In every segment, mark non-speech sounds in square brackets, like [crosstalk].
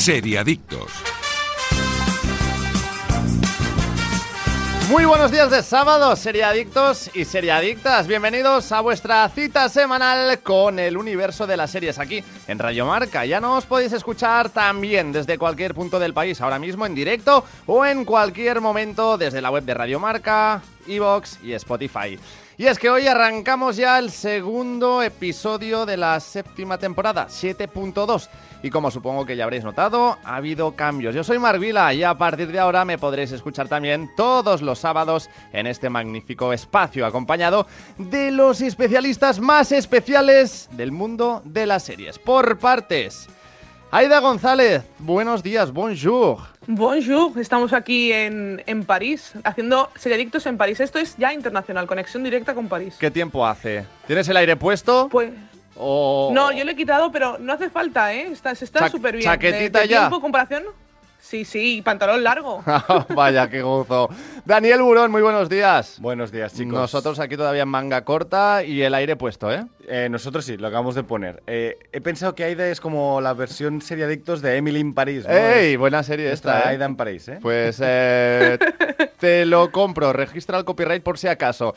Seriadictos. Muy buenos días de sábado, seriadictos y seriadictas. Bienvenidos a vuestra cita semanal con el universo de las series aquí en Radio Marca. Ya nos podéis escuchar también desde cualquier punto del país, ahora mismo en directo o en cualquier momento desde la web de Radio Marca, Evox y Spotify. Y es que hoy arrancamos ya el segundo episodio de la séptima temporada, 7.2. Y como supongo que ya habréis notado, ha habido cambios. Yo soy Marvila y a partir de ahora me podréis escuchar también todos los sábados en este magnífico espacio, acompañado de los especialistas más especiales del mundo de las series. Por partes. Aida González, buenos días, bonjour. Bonjour, estamos aquí en, en París, haciendo seriadictos en París. Esto es ya internacional, conexión directa con París. ¿Qué tiempo hace? ¿Tienes el aire puesto? Pues o... no, yo lo he quitado, pero no hace falta, ¿eh? Está, se está súper bien. chaquetita de, de ya. tiempo, comparación? Sí, sí, y pantalón largo. [laughs] Vaya, qué gozo. Daniel Burón, muy buenos días. Buenos días, chicos. Nosotros aquí todavía en manga corta y el aire puesto, ¿eh? Eh, nosotros sí, lo acabamos de poner. Eh, he pensado que Aida es como la versión seriadictos de Emily in París. ¿no? ¡Ey! Buena serie Nuestra esta, ¿eh? Aida en París, ¿eh? Pues eh, [laughs] te lo compro, registra el copyright por si acaso.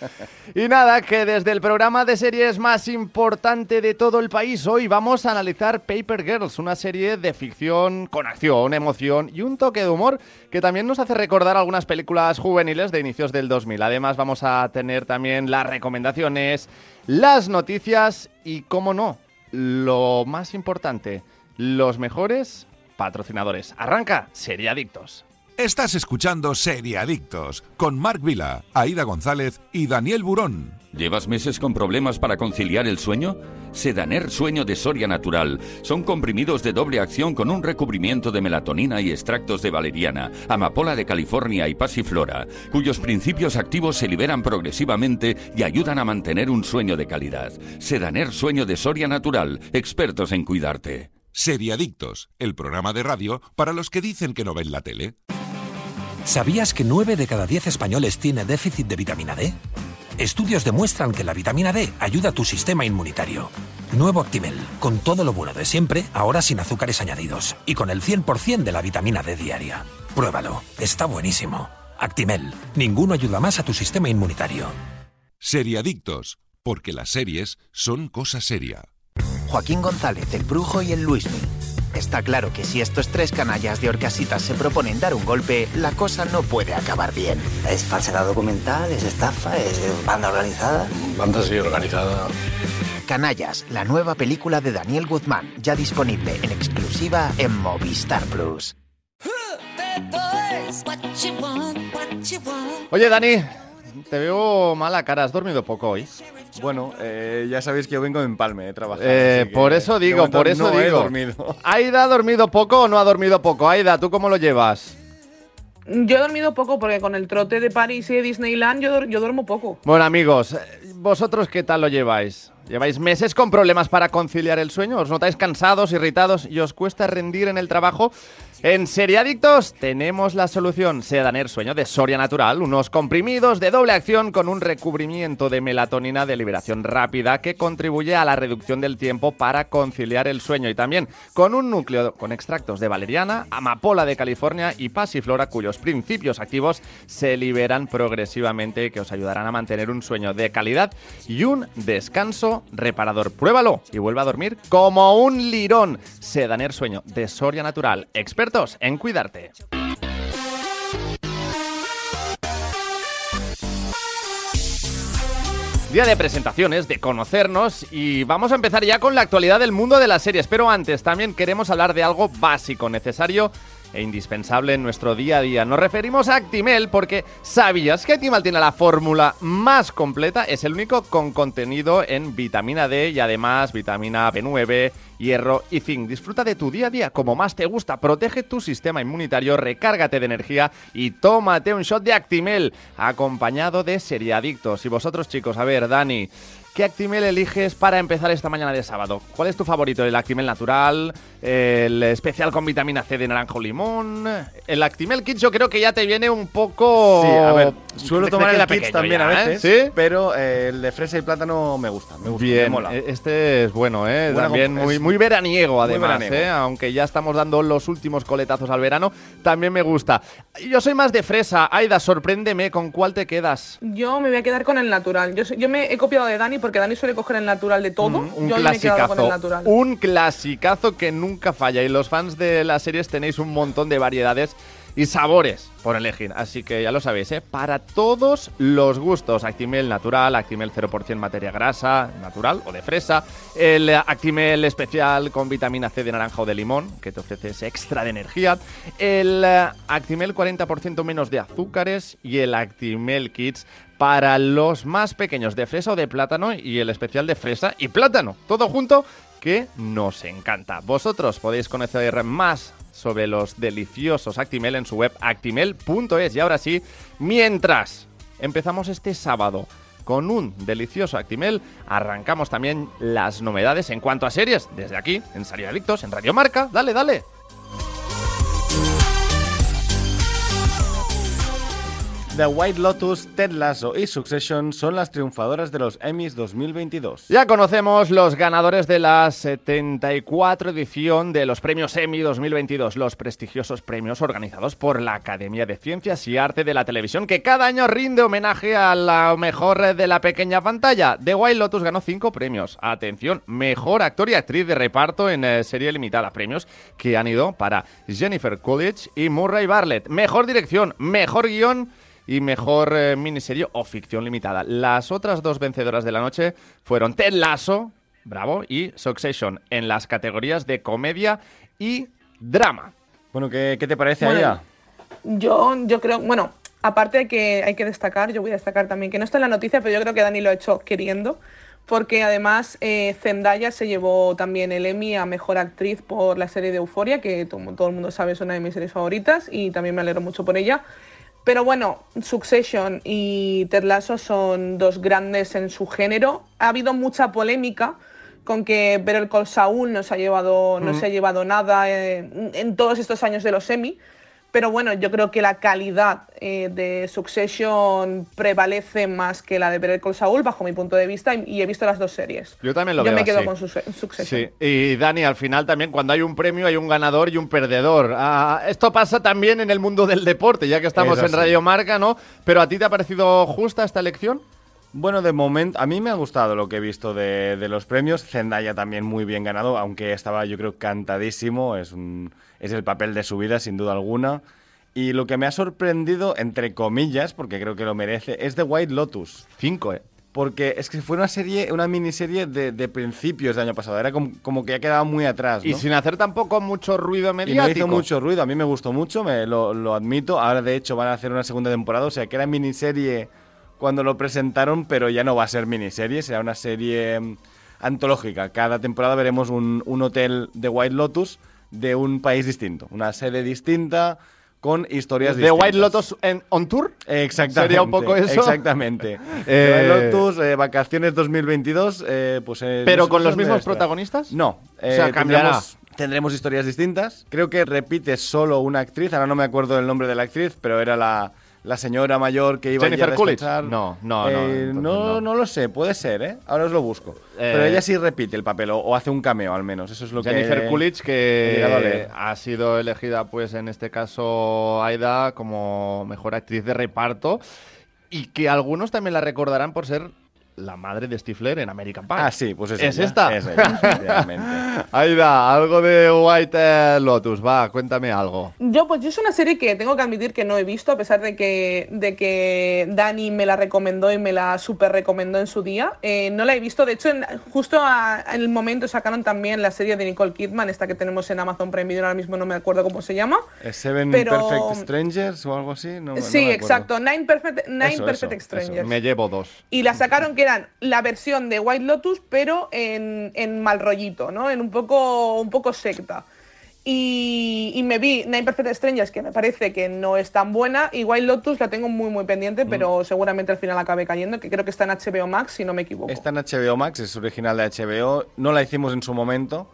Y nada, que desde el programa de series más importante de todo el país, hoy vamos a analizar Paper Girls, una serie de ficción con acción, emoción y un toque de humor que también nos hace recordar algunas películas juveniles de inicios del 2000. Además vamos a tener también las recomendaciones, las noticias y, cómo no, lo más importante, los mejores patrocinadores. Arranca, Seriadictos. Estás escuchando Seriadictos con Marc Vila, Aida González y Daniel Burón. ¿Llevas meses con problemas para conciliar el sueño? Sedaner Sueño de Soria Natural. Son comprimidos de doble acción con un recubrimiento de melatonina y extractos de valeriana, amapola de California y pasiflora, cuyos principios activos se liberan progresivamente y ayudan a mantener un sueño de calidad. Sedaner Sueño de Soria Natural. Expertos en cuidarte. Seriadictos, el programa de radio para los que dicen que no ven la tele. ¿Sabías que 9 de cada 10 españoles tiene déficit de vitamina D? Estudios demuestran que la vitamina D ayuda a tu sistema inmunitario. Nuevo Actimel, con todo lo bueno de siempre, ahora sin azúcares añadidos y con el 100% de la vitamina D diaria. Pruébalo, está buenísimo. Actimel, ninguno ayuda más a tu sistema inmunitario. Seriadictos, porque las series son cosa seria. Joaquín González, el brujo y el Luismi. Está claro que si estos tres canallas de Orcasitas se proponen dar un golpe, la cosa no puede acabar bien. Es falsedad documental, es estafa, es banda organizada. Banda así organizada. Canallas, la nueva película de Daniel Guzmán, ya disponible en exclusiva en Movistar Plus. Oye, Dani, te veo mala cara. ¿Has dormido poco hoy? Bueno, eh, ya sabéis que yo vengo de empalme de trabajar. Eh, por eso digo, por eso no he digo. dormido. [laughs] ¿Aida ha dormido poco o no ha dormido poco? Aida, ¿tú cómo lo llevas? Yo he dormido poco porque con el trote de París y de Disneyland yo, yo duermo poco. Bueno, amigos, eh, ¿vosotros qué tal lo lleváis? ¿Lleváis meses con problemas para conciliar el sueño? ¿Os notáis cansados, irritados y os cuesta rendir en el trabajo? En Seriadictos tenemos la solución. Sedaner Sueño de Soria Natural, unos comprimidos de doble acción con un recubrimiento de melatonina de liberación rápida que contribuye a la reducción del tiempo para conciliar el sueño y también con un núcleo con extractos de valeriana, amapola de California y pasiflora cuyos principios activos se liberan progresivamente que os ayudarán a mantener un sueño de calidad y un descanso reparador. Pruébalo y vuelve a dormir como un lirón. Sedaner Sueño de Soria Natural, en cuidarte. Día de presentaciones, de conocernos y vamos a empezar ya con la actualidad del mundo de las series. Pero antes también queremos hablar de algo básico, necesario e indispensable en nuestro día a día. Nos referimos a Actimel porque ¿sabías que Actimel tiene la fórmula más completa? Es el único con contenido en vitamina D y además vitamina B9, hierro y zinc. Disfruta de tu día a día como más te gusta. Protege tu sistema inmunitario, recárgate de energía y tómate un shot de Actimel acompañado de Seriadictos. Y vosotros chicos, a ver, Dani, ¿qué Actimel eliges para empezar esta mañana de sábado? ¿Cuál es tu favorito? ¿El Actimel natural? ¿El especial con vitamina C de naranjo limón? El Actimel Kids yo creo que ya te viene un poco... Sí, a ver, suelo tomar el la Kids también ya, a ¿eh? veces, ¿Sí? pero eh, el de fresa y plátano me gusta, me gusta, me Bien, mola. e- este es bueno, ¿eh? Buena También muy, es muy veraniego, muy además, veraniego. ¿eh? Aunque ya estamos dando los últimos coletazos al verano, también me gusta. Yo soy más de fresa. Aida, sorpréndeme, ¿con cuál te quedas? Yo me voy a quedar con el natural. Yo, yo me he copiado de Dani porque Dani suele coger el natural de todo. Mm, un yo hoy me he quedado con el clasicazo. natural. Un clasicazo que nunca falla. Y los fans de las series tenéis un montón de variedades y sabores por elegir. Así que ya lo sabéis, ¿eh? Para todos los gustos. Actimel natural, Actimel 0% materia grasa, natural o de fresa. El Actimel especial con vitamina C de naranja o de limón, que te ofrece ese extra de energía. El Actimel 40% menos de azúcares. Y el Actimel Kids para los más pequeños de fresa o de plátano. Y el especial de fresa y plátano. Todo junto que nos encanta. Vosotros podéis conocer más sobre los deliciosos Actimel en su web actimel.es. Y ahora sí, mientras empezamos este sábado con un delicioso Actimel, arrancamos también las novedades en cuanto a series desde aquí, en Serie Adictos, en Radio Marca. Dale, dale. The White Lotus, Ted Lasso y Succession son las triunfadoras de los Emmys 2022. Ya conocemos los ganadores de la 74 edición de los premios Emmy 2022, los prestigiosos premios organizados por la Academia de Ciencias y Arte de la Televisión, que cada año rinde homenaje a la mejor de la pequeña pantalla. The Wild Lotus ganó cinco premios. Atención, mejor actor y actriz de reparto en eh, serie limitada. Premios que han ido para Jennifer Coolidge y Murray Bartlett. Mejor dirección, mejor guion y mejor eh, miniserie o ficción limitada. Las otras dos vencedoras de la noche fueron Ted Lasso, bravo, y Succession en las categorías de comedia y drama. Bueno, ¿qué, qué te parece, Bueno, Aida? Yo, yo creo, bueno, aparte de que hay que destacar, yo voy a destacar también, que no está en la noticia, pero yo creo que Dani lo ha hecho queriendo, porque además eh, Zendaya se llevó también el Emmy a Mejor Actriz por la serie de Euforia, que como todo el mundo sabe es una de mis series favoritas, y también me alegro mucho por ella. Pero bueno, Succession y Ted Lasso son dos grandes en su género. Ha habido mucha polémica con que Better Call Saul no se ha llevado, no se ha llevado nada eh, en todos estos años de los Emmy. Pero bueno, yo creo que la calidad eh, de Succession prevalece más que la de Better Call Saul, bajo mi punto de vista, y, y he visto las dos series. Yo también lo yo veo me quedo así. con Suce- Succession. Sí, y Dani, al final también cuando hay un premio hay un ganador y un perdedor. Ah, esto pasa también en el mundo del deporte, ya que estamos Es en. Radio Marca, ¿no? Pero ¿a ti te ha parecido justa esta elección? Bueno, de momento, a mí me ha gustado lo que he visto de, de los premios. Zendaya también muy bien ganado, aunque estaba yo creo cantadísimo. Es, un, es el papel de su vida, sin duda alguna. Y lo que me ha sorprendido, entre comillas, porque creo que lo merece, es The White Lotus. Cinco, ¿eh? Porque es que fue una serie, una miniserie de, de principios del año pasado. Era como, como que ha quedado muy atrás. Y sin hacer tampoco mucho ruido Y mediático. no hizo mucho ruido, a mí me gustó mucho, me lo, lo admito. Ahora de hecho van a hacer una segunda temporada, o sea que era miniserie cuando lo presentaron, pero ya no va a ser miniserie, será una serie mm, antológica. Cada temporada veremos un, un hotel de White Lotus de un país distinto, una sede distinta con historias ¿De. White Lotus en, on tour? Exactamente. ¿Sería un poco eso? Exactamente. [laughs] Eh, The White Lotus, eh, vacaciones 2022, eh, pues... eh, ¿Pero con los mismos protagonistas? No. O sea, cambiará. tendremos, tendremos historias distintas. Creo que repite solo una actriz. Ahora no me acuerdo del nombre de la actriz, pero era la, la señora mayor que iba Jennifer a Coolidge. descansar. No, no, no, Eh, entonces no, no. no lo sé. Puede ser, ¿eh? Ahora os lo busco. Eh, pero ella sí repite el papel o, o hace un cameo al menos. Eso es lo Jennifer que... Coolidge, llegado a que ha sido elegida, pues en este caso, Aida, como mejor actriz de reparto. Y que algunos también la recordarán por ser la madre de Stifler en American Pie. Ah, sí, pues es ¿Es ella, esta? es ella. [laughs] Aida, algo de White eh, Lotus, va, cuéntame algo. Yo, pues yo es una serie que tengo que admitir que no he visto, a pesar de que, de que Dani me la recomendó y me la super recomendó en su día. Eh, no la he visto, de hecho, en- justo a- en el momento sacaron también la serie de Nicole Kidman, esta que tenemos en Amazon Prime Video, ahora mismo no me acuerdo cómo se llama. ¿Es Seven Pero- Perfect Strangers o algo así? No, no sí, me exacto, Nine Perfect, Nine Eso, Perfect eso, Strangers. Me llevo dos. Y la sacaron que eran la versión de White Lotus, pero en, en mal rollito, ¿no? En un poco, un poco secta. Y, y me vi Nine Perfect Strangers, que me parece que no es tan buena. Y Wild Lotus la tengo muy, muy pendiente, pero seguramente al final acabe cayendo, que creo que está en HBO Max, si no me equivoco. Está en HBO Max, es original de HBO. No la hicimos en su momento,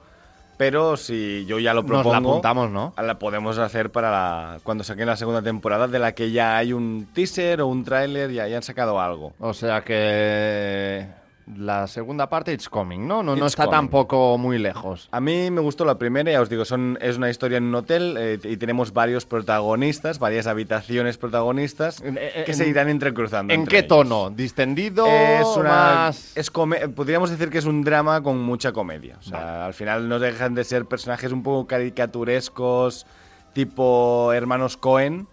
pero si yo ya lo Nos la propongo, apuntamos, ¿no? la podemos hacer para la- cuando saquen la segunda temporada, de la que ya hay un teaser o un tráiler, ya, ya han sacado algo. O sea que la segunda parte it's coming, ¿no? No, no It's está coming. tampoco muy lejos. A mí me gustó la primera, ya os digo, son, es una historia en un hotel eh, y tenemos varios protagonistas, varias habitaciones protagonistas Eh, que en- se irán entrecruzando. ¿En entre qué ellos. tono? ¿Distendido? Es una. más- Es come- podríamos decir que es un drama con mucha comedia. O sea, al final no dejan de ser personajes un poco caricaturescos, tipo hermanos Cohen,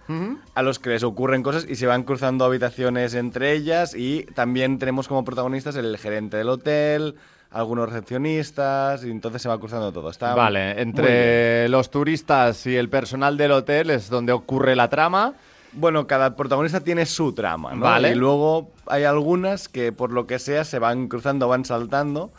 a los que les ocurren cosas y se van cruzando habitaciones entre ellas. Y también tenemos como protagonistas el gerente del hotel, algunos recepcionistas, y entonces se va cruzando todo. Está Vale, entre los turistas y el personal del hotel es donde ocurre la trama. Bueno, cada protagonista tiene su trama, ¿no? Vale. Y luego hay algunas que por lo que sea se van cruzando, van saltando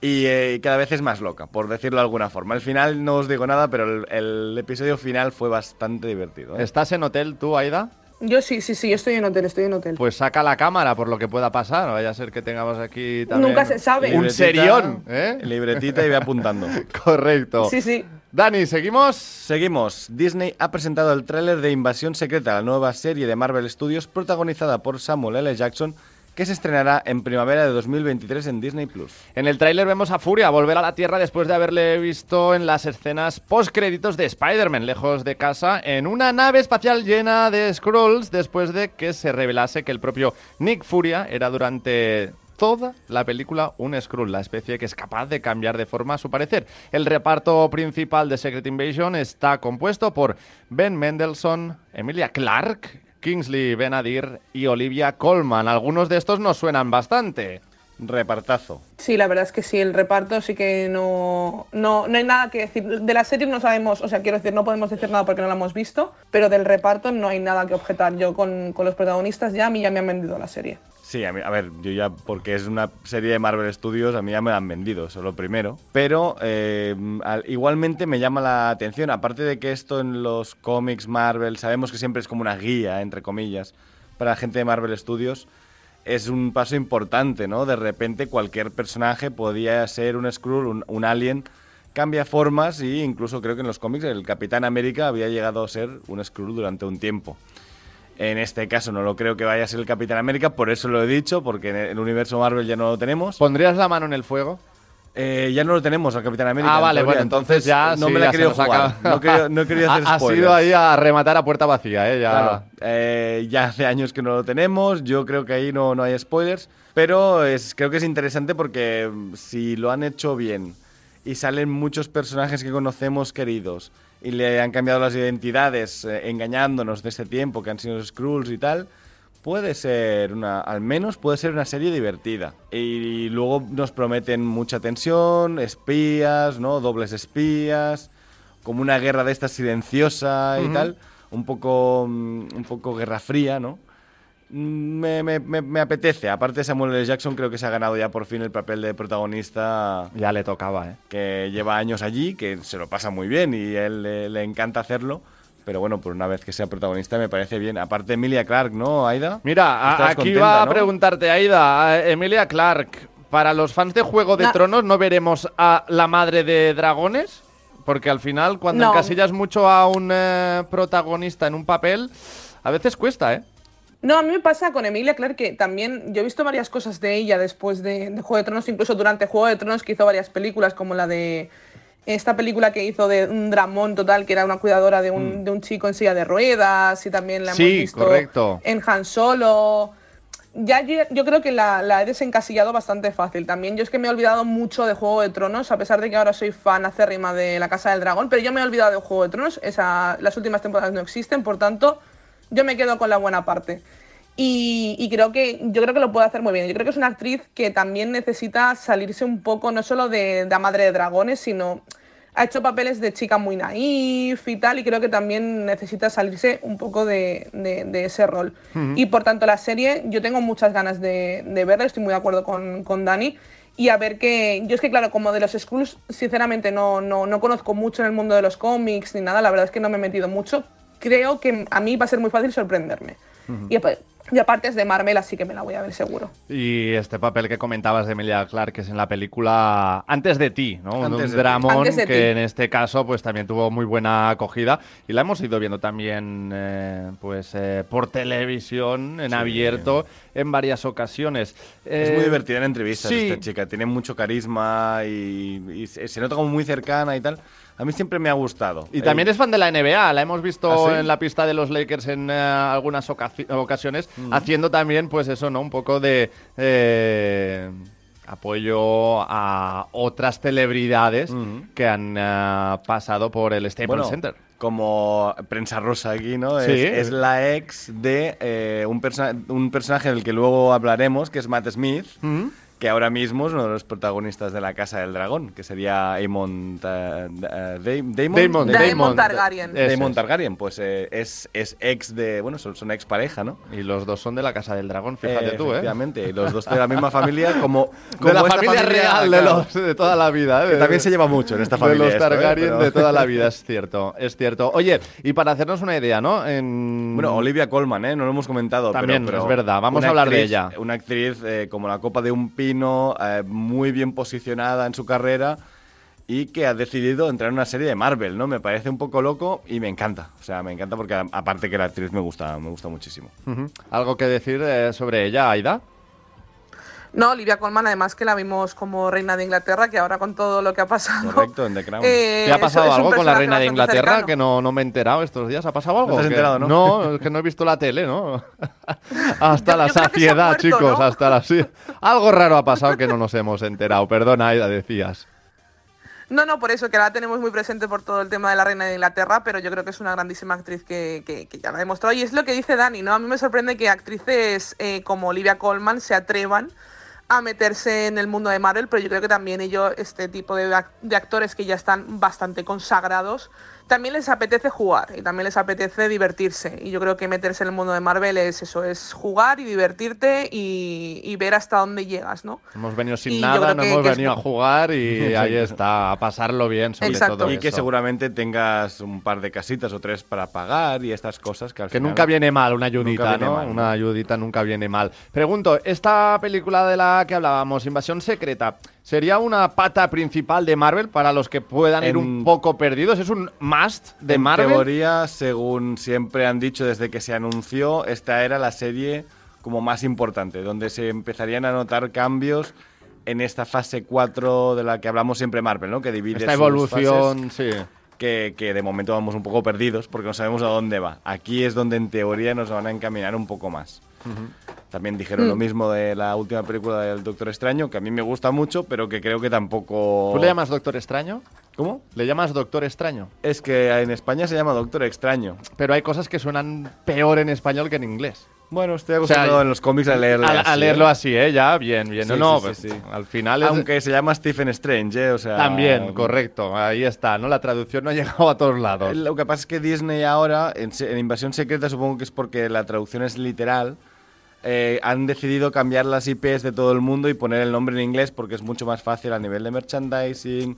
y eh, cada vez es más loca, por decirlo de alguna forma. Al final no os digo nada, pero el, el episodio final fue bastante divertido. ¿eh? ¿Estás en hotel tú, Aida? Yo sí, sí, sí, yo estoy en hotel, estoy en hotel. Pues saca la cámara por lo que pueda pasar. No vaya a ser que tengamos aquí también Nunca se sabe. un serión. ¿eh? Libretita y ve apuntando. [laughs] Correcto. Sí, sí. Dani, ¿seguimos? Seguimos. Disney ha presentado el tráiler de Invasión Secreta, la nueva serie de Marvel Studios protagonizada por Samuel L. Jackson, que se estrenará en primavera de 2023 en Disney Plus. En el tráiler vemos a Furia volver a la Tierra después de haberle visto en las escenas post-créditos de Spider-Man, lejos de casa, en una nave espacial llena de Skrulls, después de que se revelase que el propio Nick Furia era durante toda la película un Skrull, la especie que es capaz de cambiar de forma a su parecer. El reparto principal de Secret Invasion está compuesto por Ben Mendelssohn, Emilia Clarke, Kingsley Benadir y Olivia Colman. Algunos de estos nos suenan bastante. Repartazo. Sí, la verdad es que sí, el reparto sí que no, no, no hay nada que decir. De la serie no sabemos, o sea, quiero decir, no podemos decir nada porque no la hemos visto, pero del reparto no hay nada que objetar. Yo con, con los protagonistas ya, a mí ya me han vendido la serie. Sí, a, mí- a ver, yo ya, porque es una serie de Marvel Studios, a mí ya me la han vendido, eso es lo primero. Pero eh, al- igualmente me llama la atención, aparte de que esto en los cómics Marvel, sabemos que siempre es como una guía, entre comillas, para la gente de Marvel Studios, es un paso importante, ¿no? De repente cualquier personaje podía ser un Skrull, un, un alien, cambia formas y incluso creo que en los cómics el Capitán América había llegado a ser un Skrull durante un tiempo. En este caso no lo creo que vaya a ser el Capitán América, por eso lo he dicho, porque en el universo Marvel ya no lo tenemos. ¿Pondrías la mano en el fuego? Eh, ya no lo tenemos al Capitán América. Ah, vale, bueno, entonces ya no sí, me la he querido jugar. No he querido, no querido [laughs] hacer Ha- spoilers. ido ahí a rematar a puerta vacía, ¿eh? Ya. Claro, eh, ya hace años que no lo tenemos, yo creo que ahí no, no hay spoilers, pero es, creo que es interesante porque mm, si lo han hecho bien y salen muchos personajes que conocemos queridos y le han cambiado las identidades eh, engañándonos de este tiempo que han sido los Skrulls y tal, puede ser una, al menos puede ser una serie divertida. Y, luego nos prometen mucha tensión, espías, ¿no? Dobles espías, como una guerra de esta silenciosa y tal, un poco, mm, un poco guerra fría, ¿no? Me, me- me- me apetece. Aparte, Samuel L. Jackson creo que se ha ganado ya por fin el papel de protagonista Ya le tocaba, ¿eh? que lleva años allí, que se lo pasa muy bien y a él le, le encanta hacerlo. Pero bueno, por una vez que sea protagonista me parece bien. Aparte, Emilia Clark, ¿no, Aida? Mira, Estás aquí contenta, va a ¿no? preguntarte, Aida, a Emilia Clark. Para los fans de Juego de No. Tronos, ¿no veremos a la madre de dragones? Porque al final, cuando No. encasillas mucho a un eh, protagonista en un papel, a veces cuesta, ¿eh? No, a mí me pasa con Emilia Clarke que también yo he visto varias cosas de ella después de, de Juego de Tronos, incluso durante Juego de Tronos que hizo varias películas como la de esta película que hizo de un dramón total que era una cuidadora de un, de un chico en silla de ruedas y también la Mm. Sí, hemos visto correcto. en Han Solo. Ya yo, yo creo que la, la he desencasillado bastante fácil. También yo es que me he olvidado mucho de Juego de Tronos, a pesar de que ahora soy fan acérrima de La Casa del Dragón, pero yo me he olvidado de Juego de Tronos. Esa, las últimas temporadas no existen, por tanto, yo me quedo con la buena parte. Y, y creo que yo creo que lo puede hacer muy bien. Yo creo que es una actriz que también necesita salirse un poco, no solo de, la madre de dragones, sino ha hecho papeles de chica muy naif y tal, y creo que también necesita salirse un poco de, de- de ese rol. Y por tanto, la serie, yo tengo muchas ganas de, de verla, estoy muy de acuerdo con, con Dani. y a ver qué... Yo es que, claro, como de los Skrulls, sinceramente no, no, no conozco mucho en el mundo de los cómics ni nada, la verdad es que no me he metido mucho. Creo que a mí va a ser muy fácil sorprenderme. y, apa- y aparte es de Marvel, así que me la voy a ver seguro. Y este papel que comentabas de Emilia Clarke, que es en la película Antes de ti, ¿no? Antes un dramón que ti. en este caso pues también tuvo muy buena acogida y la hemos ido viendo también eh, pues eh, por televisión, en abierto, en varias ocasiones. Es Eh, muy divertida en entrevistas sí. esta chica, tiene mucho carisma y, y se nota como muy cercana y tal. A mí siempre me ha gustado. Y también Eh, es fan de la NBA, la hemos visto ¿Ah, sí? en la pista de los Lakers en eh, algunas ocasiones, Mm. haciendo también, pues eso, ¿no? Un poco de eh, apoyo a otras celebridades Ujú. que han pasado por el Staples bueno, Center. Como prensa rosa aquí, ¿no? Sí. Es, es la ex de eh, un, perso- un personaje del que luego hablaremos, que es Matt Smith, Ujú. Que ahora mismo es uno de los protagonistas de la Casa del Dragón, que sería Aemon, eh, Daemon, Daemon, Daemon Targaryen. Daemon. Targaryen, pues eh, es, es ex de, bueno, son, son ex pareja, ¿no? Y los dos son de la Casa del Dragón, fíjate Eh, tú, ¿eh? Efectivamente, y los dos de la misma familia, como, [laughs] De la esta familia, real de, los, de toda la vida. ¿eh? que también se lleva mucho en esta de familia. los esto, ¿eh? Targaryen Pero- de toda la vida, es cierto, es cierto. Oye, y para hacernos una idea, ¿no? En... Bueno, Olivia Colman, ¿eh? No lo hemos comentado. pero- También, pero es verdad. Vamos a hablar de ella. Una actriz eh, como la copa de un eh, muy bien posicionada en su carrera y que ha decidido entrar en una serie de Marvel, ¿no? Me parece un poco loco y me encanta. O sea, me encanta porque aparte que la actriz me gusta, me gusta muchísimo. ¿Algo que decir eh, sobre ella, Aida? No, Olivia Colman, además que la vimos como reina de Inglaterra, que ahora con todo lo que ha pasado... Correcto, en The Crown. eh, ¿Te ha pasado es algo con la reina de Inglaterra cercano. que no, no me he enterado estos días? ¿Ha pasado algo? No te has Que- enterado, ¿no? No, es que no he visto la tele, ¿no? [laughs] hasta Yo- la yo saciedad, muerto, chicos, ¿no? hasta la... sí. Algo raro ha pasado que no nos hemos enterado. Perdona, Aida, decías. No, no, por eso que la tenemos muy presente por todo el tema de la reina de Inglaterra, pero yo creo que es una grandísima actriz que, que- que ya la ha demostrado. Y es lo que dice Dani, ¿no? A mí me sorprende que actrices eh, como Olivia Colman se atrevan a meterse en el mundo de Marvel, pero yo creo que también ellos, este tipo de, de actores que ya están bastante consagrados, también les apetece jugar y también les apetece divertirse. Y yo creo que meterse en el mundo de Marvel es eso, es jugar y divertirte y, y ver hasta dónde llegas, ¿no? Hemos venido sin Y nada, no que- hemos que es- venido a jugar y [laughs] ahí está, a pasarlo bien sobre Exacto. todo y que eso. seguramente tengas un par de casitas o tres para pagar y estas cosas que al Que final- nunca viene mal una ayudita, ¿no? Una ayudita nunca viene mal. Pregunto, esta película de la que hablábamos, Invasión Secreta, ¿sería una pata principal de Marvel para los que puedan ir En- un poco perdidos? ¿Es un must de en Marvel? teoría, según siempre han dicho desde que se anunció, esta era la serie como más importante, donde se empezarían a notar cambios en esta fase 4 de la que hablamos siempre Marvel, ¿no? Que divide Esta sus evolución, sí. que, que de momento vamos un poco perdidos porque no sabemos a dónde va. Aquí es donde en teoría nos van a encaminar un poco más. También dijeron lo mismo de la última película del Doctor Extraño, que a mí me gusta mucho, pero que creo que tampoco... ¿Tú le llamas Doctor Extraño? ¿Cómo? ¿Le llamas Doctor Extraño? Es que en España se llama Doctor Extraño. Pero hay cosas que suenan peor en español que en inglés. Bueno, estoy O sea, acostumbrado en los cómics a leerlo A, a así, leerlo ¿eh? así, ¿eh? Ya, bien, bien. Sí, no, no, sí, pues, sí, sí. al final es... Aunque se llama Stephen Strange, ¿eh? O sea... También, correcto. Ahí está, ¿no? La traducción no ha [laughs] llegado a todos lados. Lo que pasa es que Disney ahora, en, en Invasión Secreta, supongo que es porque la traducción es literal, eh, han decidido cambiar las IPs de todo el mundo y poner el nombre en inglés porque es mucho más fácil a nivel de merchandising,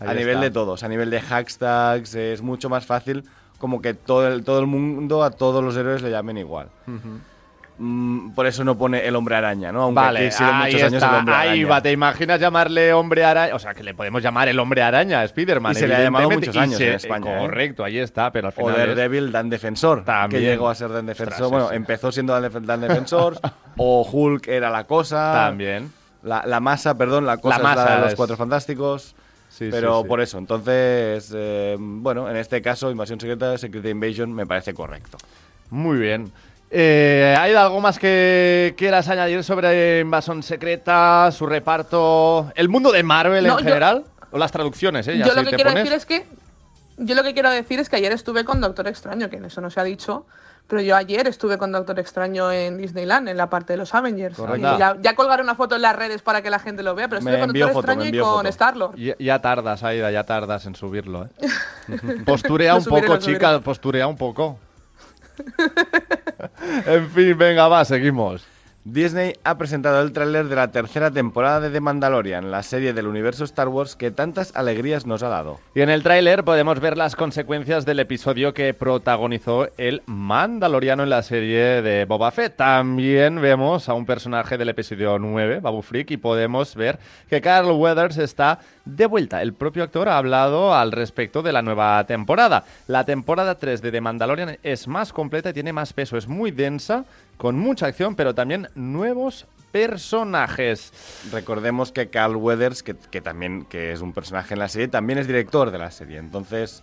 a nivel está. de todos, a nivel de hashtags, es mucho más fácil como que todo el, todo el mundo a todos los héroes le llamen igual. Por eso no pone el hombre araña, ¿no? Aunque Vale, aquí ahí muchos años está, el hombre ahí araña. va. ¿Te imaginas llamarle hombre araña? O sea, que le podemos llamar el hombre araña a Spider-Man. Y se le ha llamado muchos años se- en España, ¿eh? Correcto, ahí está, pero al O final. es- Daredevil, Dan Defensor, También. que llegó a ser Dan Defensor. Ostras, bueno, sí, sí. empezó siendo Dan, Def- Dan Defensor, [laughs] o Hulk era la cosa. También. La, la masa, perdón, la cosa La es la masa de los es- Cuatro Fantásticos. Sí, pero sí, sí. por eso, entonces, eh, bueno, en este caso, Invasión Secreta, Secret Invasion, me parece correcto. Muy bien. Eh, ¿Hay algo más que quieras añadir sobre Invasión Secreta, su reparto, el mundo de Marvel No, en yo- general? O las traducciones, ¿eh? Ya yo si lo que te quiero pones- decir es que yo lo que quiero decir es que ayer estuve con Doctor Extraño, que eso no se ha dicho, pero yo ayer estuve con Doctor Extraño en Disneyland, en la parte de los Avengers. Ya, ya colgaré una foto en las redes para que la gente lo vea, pero Me estuve con envió Doctor foto, me Extraño y con. Star-Lord. Ya, ya tardas, Aida, ya tardas en subirlo, ¿eh? [laughs] Posturea un poco, lo subiré. chica, posturea un poco. [laughs] en fin, venga, va, seguimos. Disney ha presentado el tráiler de la tercera temporada de The Mandalorian, la serie del universo Star Wars que tantas alegrías nos ha dado. Y en el tráiler podemos ver las consecuencias del episodio que protagonizó el Mandaloriano en la serie de Boba Fett. También vemos a un personaje del episodio 9, Babu Frick, y podemos ver que Carl Weathers está de vuelta. El propio actor ha hablado al respecto de la nueva temporada. La temporada 3 de The Mandalorian es más completa y tiene más peso, es muy densa con mucha acción, pero también nuevos personajes. Recordemos que Carl Weathers, que, que también que es un personaje en la serie, también es director de la serie. Entonces,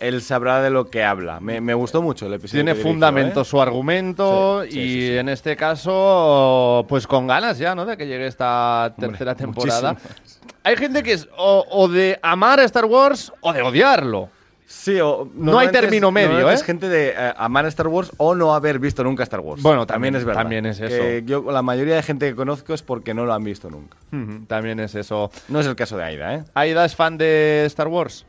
él sabrá de lo que habla. Me, me gustó mucho el episodio. Tiene dirigió, fundamento ¿eh? su argumento Sí, sí, y sí, en este caso, pues con ganas ya, ¿no? De que llegue esta Hombre, tercera temporada. muchísimas. Hay gente que es o, o de amar a Star Wars o de odiarlo. Sí, o No hay término es- medio, normalmente ¿eh? Es gente de eh, amar Star Wars o no haber visto nunca Star Wars. Bueno, también- es verdad. también es Que eso. yo, la mayoría de gente que conozco es porque no lo han visto nunca. También es eso. No es el caso de Aida, ¿eh? ¿Aida es fan de Star Wars?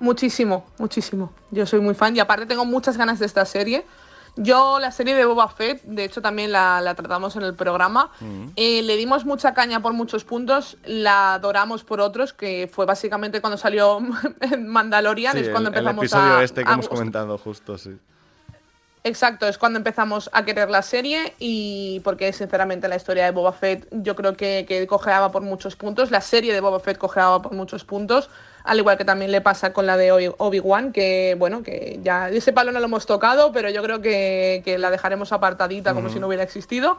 Muchísimo, muchísimo. Yo soy muy fan y aparte tengo muchas ganas de esta serie. Yo la serie de Boba Fett, de hecho también la, la tratamos en el programa, eh, le dimos mucha caña por muchos puntos, la adoramos por otros, que fue básicamente cuando salió [laughs] Mandalorian, Sí, es cuando el, el empezamos episodio a... este que a hemos comentado justo, sí. Exacto, es cuando empezamos a querer la serie y porque sinceramente la historia de Boba Fett yo creo que, que cojeaba por muchos puntos, la serie de Boba Fett cojeaba por muchos puntos, al igual que también le pasa con la de Obi- Obi-Wan, que bueno, que ya ese palo no lo hemos tocado, pero yo creo que, que la dejaremos apartadita como si no hubiera existido.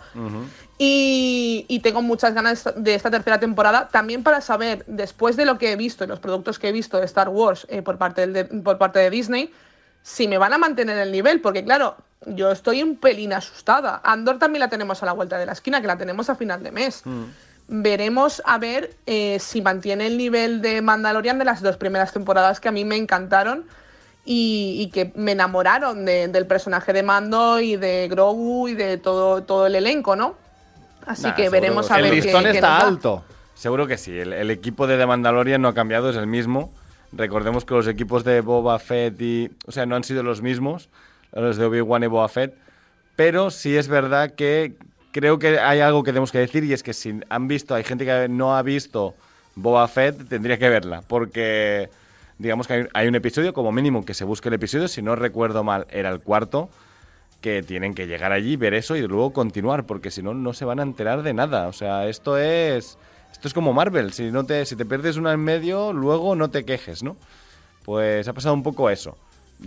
Y, y tengo muchas ganas de esta tercera temporada, también para saber, después de lo que he visto y los productos que he visto de Star Wars eh, por, parte de- por parte de Disney, si me van a mantener el nivel, porque claro, yo estoy un pelín asustada. Andor también la tenemos a la vuelta de la esquina, que la tenemos a final de mes. Veremos a ver eh, si mantiene el nivel de Mandalorian de las dos primeras temporadas que a mí me encantaron y, y que me enamoraron de- del personaje de Mando y de Grogu y de todo, todo el elenco, ¿no? Así Nah, que seguro veremos que a sí. ver El qué- listón qué está nos da. alto. Seguro que sí. El, el equipo de The Mandalorian no ha cambiado, es el mismo. Recordemos que los equipos de Boba Fett y... O sea, no han sido los mismos, los de Obi-Wan y Boba Fett. Pero sí es verdad que creo que hay algo que tenemos que decir y es que si han visto, hay gente que no ha visto Boba Fett, tendría que verla. Porque digamos que hay, un episodio, como mínimo, que se busque el episodio. Si no recuerdo mal, era el cuarto que tienen que llegar allí, ver eso y luego continuar, porque si no, no se van a enterar de nada. O sea, esto es. Esto es como Marvel. Si, no te, si te pierdes una en medio, luego no te quejes, ¿no? Pues ha pasado un poco eso.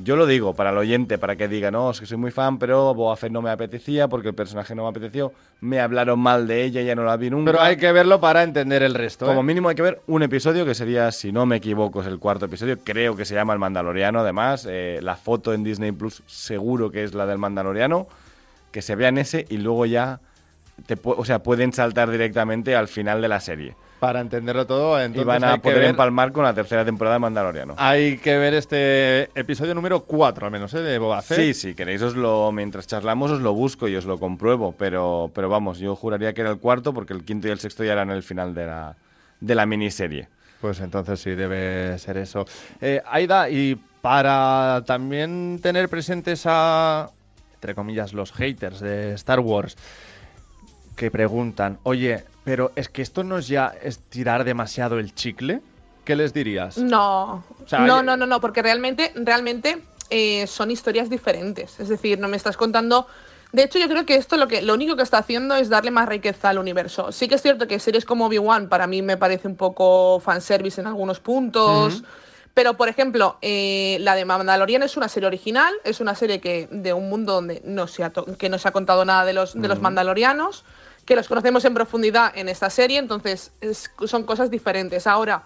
Yo lo digo para el oyente, para que diga, no, es que soy muy fan, pero Boba Fett no me apetecía porque el personaje no me apeteció. Me hablaron mal de ella, ya no la vi nunca. Pero hay que verlo para entender el resto. Como ¿eh? mínimo hay que ver un episodio que sería, si no me equivoco, es el cuarto episodio. Creo que se llama El Mandaloriano, además. Eh, la foto en Disney Plus seguro que es la del Mandaloriano. Que se vean ese y luego ya, te o sea, pueden saltar directamente al final de la serie. Para entenderlo todo, entonces y van a hay poder ver- empalmar con la tercera temporada de Mandaloriano. Hay que ver este episodio número 4, al menos, ¿eh? de Boba Fett. Sí, si queréis, os lo, mientras charlamos os lo busco y os lo compruebo. Pero, pero vamos, yo juraría que era el cuarto porque el quinto y el sexto ya eran el final de la, de la miniserie. Pues entonces sí, debe ser eso. Eh, Aida, y para también tener presentes a, entre comillas, los haters de Star Wars, que preguntan, oye, pero es que esto no es ya estirar demasiado el chicle, ¿qué les dirías? No, O sea, no, no, no, no, porque realmente, realmente eh, son historias diferentes. Es decir, no me estás contando. De hecho, yo creo que esto lo que lo único que está haciendo es darle más riqueza al universo. Sí que es cierto que series como Obi-Wan para mí me parece un poco fanservice en algunos puntos. Pero, por ejemplo, eh, la de Mandalorian es una serie original, es una serie que de un mundo donde no se ha, que no se ha contado nada de los, de los mandalorianos, que los conocemos en profundidad en esta serie, entonces es- son cosas diferentes. Ahora,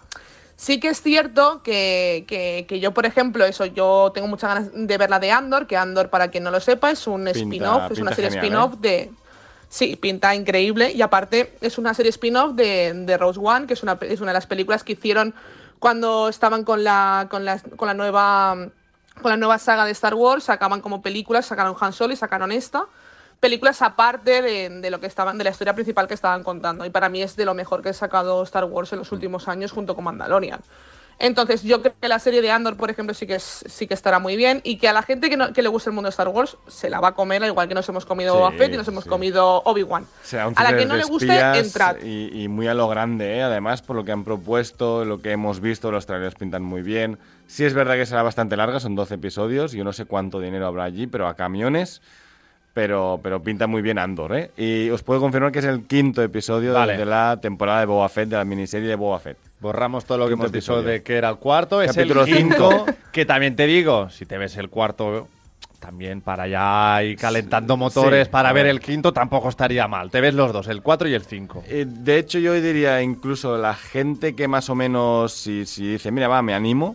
sí que es cierto que, que- que yo, por ejemplo, eso, yo tengo muchas ganas de ver la de Andor, que Andor, para quien no lo sepa, es un spin-off, es una serie spin-off ¿eh? de... Sí, pinta increíble y aparte es una serie spin-off de, de Rose One, que es una, es una de las películas que hicieron cuando estaban con la, con la, con la nueva con la nueva saga de Star Wars, sacaban como películas, sacaron Han Solo y sacaron esta. Películas aparte de, de lo que estaban, de la historia principal que estaban contando. Y para mí es de lo mejor que ha sacado Star Wars en los últimos años junto con Mandalorian. Entonces, yo creo que la serie de Andor, por ejemplo, sí que, es, sí que estará muy bien y que a la gente que, no- que le gusta el mundo de Star Wars se la va a comer, al igual que nos hemos comido Sí, Boba Fett y nos hemos sí. comido Obi-Wan. Será un A la que no le guste, entrad. Y, y muy a lo grande, ¿eh? además, por lo que han propuesto, lo que hemos visto, los trailers pintan muy bien. Sí es verdad que será bastante larga, son 12 episodios, yo no sé cuánto dinero habrá allí, pero a camiones, pero, pero pinta muy bien Andor, ¿eh? Y os puedo confirmar que es el quinto episodio de- Vale. de, la temporada de Boba Fett, de la miniserie de Boba Fett. Borramos todo lo que hemos dicho de que era el cuarto. Es Capítulo el quinto. cinco. Que también te digo, si te ves el cuarto, también para ya ir calentando motores Sí, para ver. el quinto tampoco estaría mal. Te ves los dos, el 4 y el 5. Eh, de hecho, yo diría incluso la gente que más o menos, si, si dice, mira, va, me animo,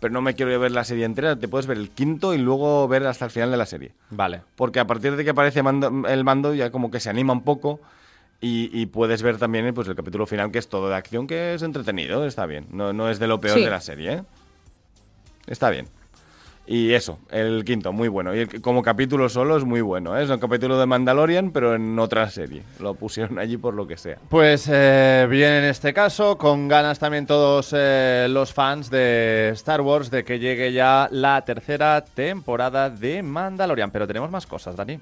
pero no me quiero ver la serie entera, te puedes ver el quinto y luego ver hasta el final de la serie. Vale. Porque a partir de que aparece mando- el mando ya como que se anima un poco y, y puedes ver también eh, pues, el capítulo final que es todo de acción, que es entretenido, está bien. No, no es de lo peor Sí. de la serie, ¿eh? Está bien. Y eso, el quinto, muy bueno. Y el- como capítulo solo es muy bueno, ¿eh? Es un capítulo de Mandalorian, pero en otra serie. Lo pusieron allí por lo que sea. Pues eh, bien en este caso, con ganas también todos eh, los fans de Star Wars de que llegue ya la tercera temporada de Mandalorian. Pero tenemos más cosas, Dani.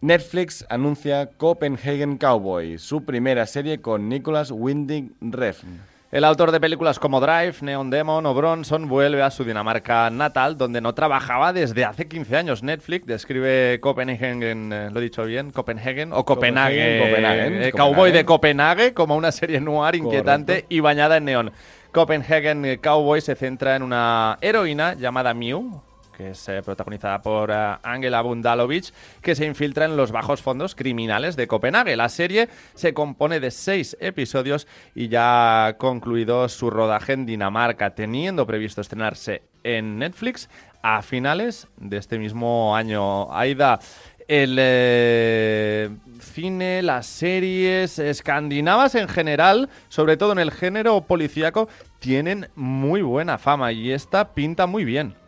Netflix anuncia Copenhagen Cowboy, su primera serie con Nicholas Winding Refn. El autor de películas como Drive, Neon Demon o Bronson vuelve a su Dinamarca natal, donde no trabajaba desde hace 15 años. Netflix describe Copenhagen, eh, lo he dicho bien, Copenhagen o Copenhague, Copenhagen, eh, Copenhagen. Cowboy de Copenhague, como una serie noir inquietante y bañada en neón. Copenhagen eh, Cowboy se centra en una heroína llamada Mew, que es eh, protagonizada por eh, Angela Bundalovich, que se infiltra en los bajos fondos criminales de Copenhague. La serie se compone de seis episodios y ya ha concluido su rodaje en Dinamarca, teniendo previsto estrenarse en Netflix a finales de este mismo año. Aida, el eh, cine, las series escandinavas en general, sobre todo en el género policíaco, tienen muy buena fama y esta pinta muy bien.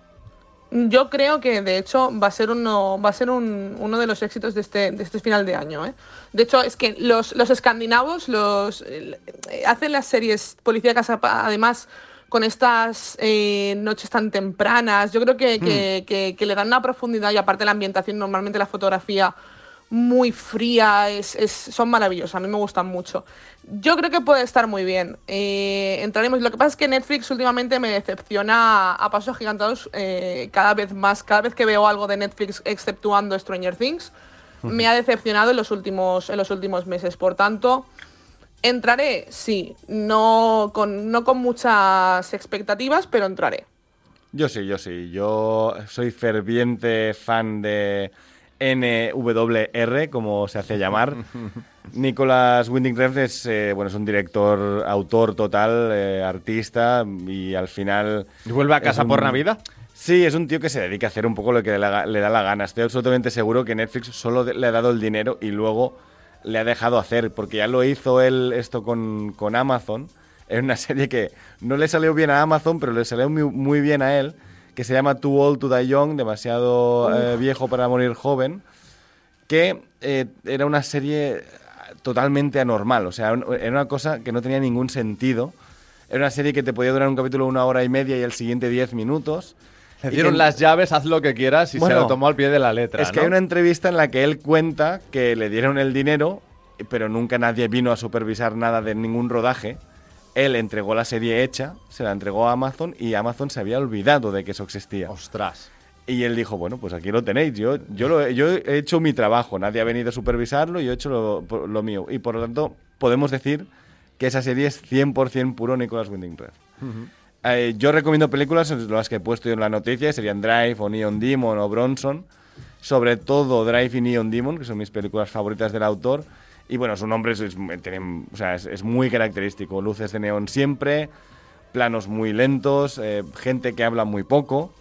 Yo creo que de hecho va a ser uno, va a ser un- uno de los éxitos de este, de este final de año. ¿eh? De hecho, es que los, los escandinavos los, eh, hacen las series policíacas además con estas eh, noches tan tempranas. Yo creo que, que- que- que le dan una profundidad y aparte la ambientación, normalmente la fotografía muy fría, es, es- son maravillosas, a mí me gustan mucho. Yo creo que puede estar muy bien. Eh, entraremos. Lo que pasa es que Netflix últimamente me decepciona a, pasos agigantados eh, cada vez más. Cada vez que veo algo de Netflix, exceptuando Stranger Things, me ha decepcionado en los últimos, en los últimos meses. Por tanto, entraré, sí, no con, no con muchas expectativas, pero entraré. Yo sí, yo sí. Yo soy ferviente fan de NWR, como se hace llamar. [laughs] Nicolas Winding Refn es, eh, bueno, es un director, autor total, eh, artista y al final... ¿Y vuelve a casa un- por Navidad? Sí, es un tío que se dedica a hacer un poco lo que le, da la gana. Estoy absolutamente seguro que Netflix solo le ha dado el dinero y luego le ha dejado hacer, porque ya lo hizo él esto con, con Amazon. Es una [laughs] serie que no le salió bien a Amazon, pero le salió muy, muy bien a él, que se llama Too Old to Die Young, demasiado eh, viejo para morir joven, que eh, era una serie totalmente anormal, o sea, era una cosa que no tenía ningún sentido. Era una serie que te podía durar un capítulo una hora y media y el siguiente diez minutos. Le dieron que- las llaves, haz lo que quieras y Bueno, se lo tomó al pie de la letra. Es que hay una entrevista en la que él cuenta que le dieron el dinero, pero nunca nadie vino a supervisar nada de ningún rodaje. Él entregó la serie hecha, se la entregó a Amazon y Amazon se había olvidado de que eso existía. Ostras. Y él dijo, bueno, pues aquí lo tenéis, yo, yo, lo he- yo he hecho mi trabajo, nadie ha venido a supervisarlo y yo he hecho lo, lo mío. Y por lo tanto, podemos decir que esa serie es 100% puro Nicolas Winding Refn. Eh, yo recomiendo películas, las que he puesto yo en la noticia, serían Drive o Neon Demon o Bronson. Sobre todo Drive y Neon Demon, que son mis películas favoritas del autor. Y bueno, su nombre es, es- tienen- o sea, es- es muy característico. Luces de neón siempre, planos muy lentos, eh, gente que habla muy poco.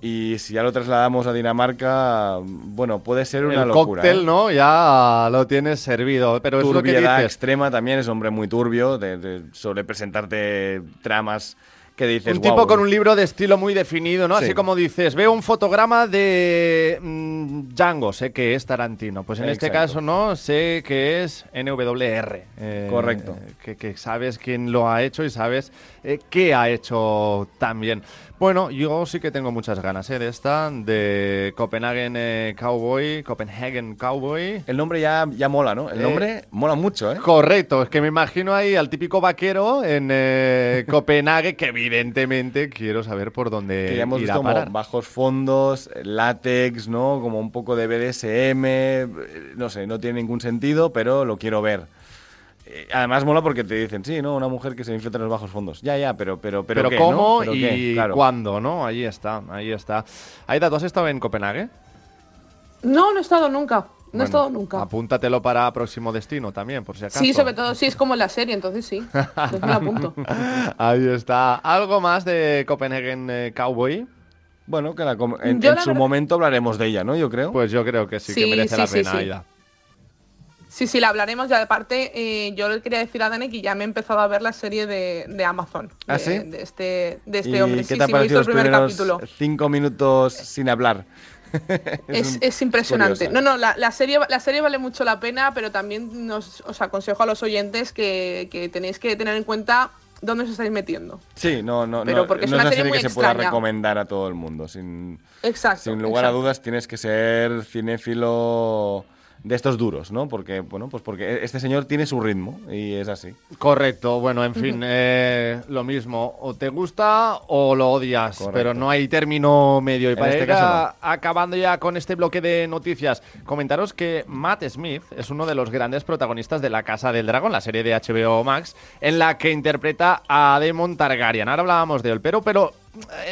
Y si ya lo trasladamos a Dinamarca, bueno, puede ser una el locura. cóctel, ¿eh? ¿no? Ya lo tienes servido. Pero es lo que turbiedad dices. extrema también, es hombre muy turbio, de, de- suele presentarte tramas que dices, Un tipo con un libro de estilo muy definido, ¿no? Sí. Así como dices, veo un fotograma de mm, Django, sé que es Tarantino. Pues en este caso, ¿no? Sé que es NWR. eh, Correcto. Que, que sabes quién lo ha hecho y sabes eh, qué ha hecho también. Bueno, yo sí que tengo muchas ganas ¿eh? de esta, de Copenhagen eh, Cowboy, Copenhagen Cowboy. El nombre ya, ya mola, ¿no? El Eh, nombre mola mucho, ¿eh? Correcto, es que me imagino ahí al típico vaquero en eh, [laughs] Copenhague, que evidentemente quiero saber por dónde que ya hemos irá visto a como parar. bajos fondos, látex, ¿no? Como un poco de BDSM, no sé, no tiene ningún sentido, pero lo quiero ver. Eh, Además mola porque te dicen, sí, ¿no? Una mujer que se infiltra en los bajos fondos. Ya, ya, pero pero pero, Pero ¿qué, cómo no? ¿Pero y? Claro. cuándo, ¿no? Ahí está, ahí está. Aida, ¿tú has estado en Copenhague? No, no he estado nunca. No Bueno, he estado nunca. Apúntatelo para próximo destino también, por si acaso. Sí, sobre todo si es como en la serie, entonces sí. Entonces me lo apunto. [laughs] Ahí está. ¿Algo más de Copenhagen eh, Cowboy? Bueno, que la en, en la su momento hablaremos de ella, ¿no? Yo creo. Pues yo creo que sí, que merece sí, la sí, pena, sí. Aida. Sí, sí, la hablaremos. Y aparte, eh, yo le quería decir a Dani que ya me he empezado a ver la serie de, de Amazon. ¿Ah, de, sí? De este, de este ¿Y hombre. qué Sí, te ha sí, me he parecido visto el primer capítulo. cinco minutos sin hablar? [laughs] Es, un- es impresionante. curiosa. No, no, la, la serie, la serie vale mucho la pena, pero también nos, os aconsejo a los oyentes que, que tenéis que tener en cuenta dónde os estáis metiendo. Sí, no, no, Pero no, porque es no una es una serie serie que muy se pueda extraña. recomendar a todo el mundo. Sin, Exacto. sin lugar a dudas tienes que ser cinéfilo de estos duros, ¿no? Porque, bueno, pues porque este señor tiene su ritmo y es así. Correcto, bueno, en fin, eh, lo mismo, o te gusta o lo odias, Correcto. pero no hay término medio. Y En para este ir caso acabando ya con este bloque de noticias, comentaros que Matt Smith es uno de los grandes protagonistas de La Casa del Dragón, la serie de HBO Max, en la que interpreta a Daemon Targaryen. Ahora hablábamos de él, pero, pero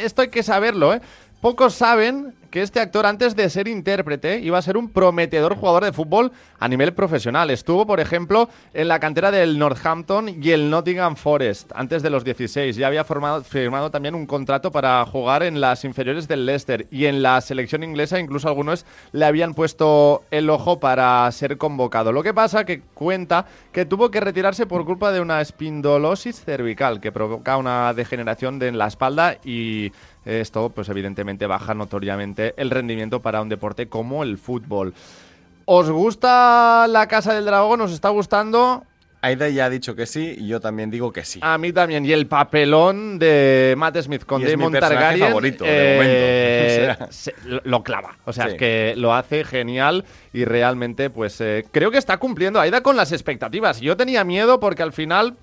esto hay que saberlo, ¿eh? Pocos saben que este actor, antes de ser intérprete, iba a ser un prometedor jugador de fútbol a nivel profesional. Estuvo, por ejemplo, en la cantera del Northampton y el Nottingham Forest antes de los 16. Ya había firmado también un contrato para jugar en las inferiores del Leicester y en la selección inglesa incluso algunos le habían puesto el ojo para ser convocado. Lo que pasa que cuenta que tuvo que retirarse por culpa de una espindolosis cervical que provoca una degeneración de en la espalda y esto pues evidentemente baja notoriamente el rendimiento para un deporte como el fútbol. ¿Os gusta la Casa del Dragón? ¿Os está gustando? Aida ya ha dicho que sí y yo también digo que sí. A mí también. Y el papelón de Matt Smith con Y es mi Damon Targaryen favorito, de eh, momento. [laughs] O sea. se- lo, lo clava. O sea, Sí. es que lo hace genial y realmente, pues eh, creo que está cumpliendo Aida con las expectativas. Yo tenía miedo porque al final.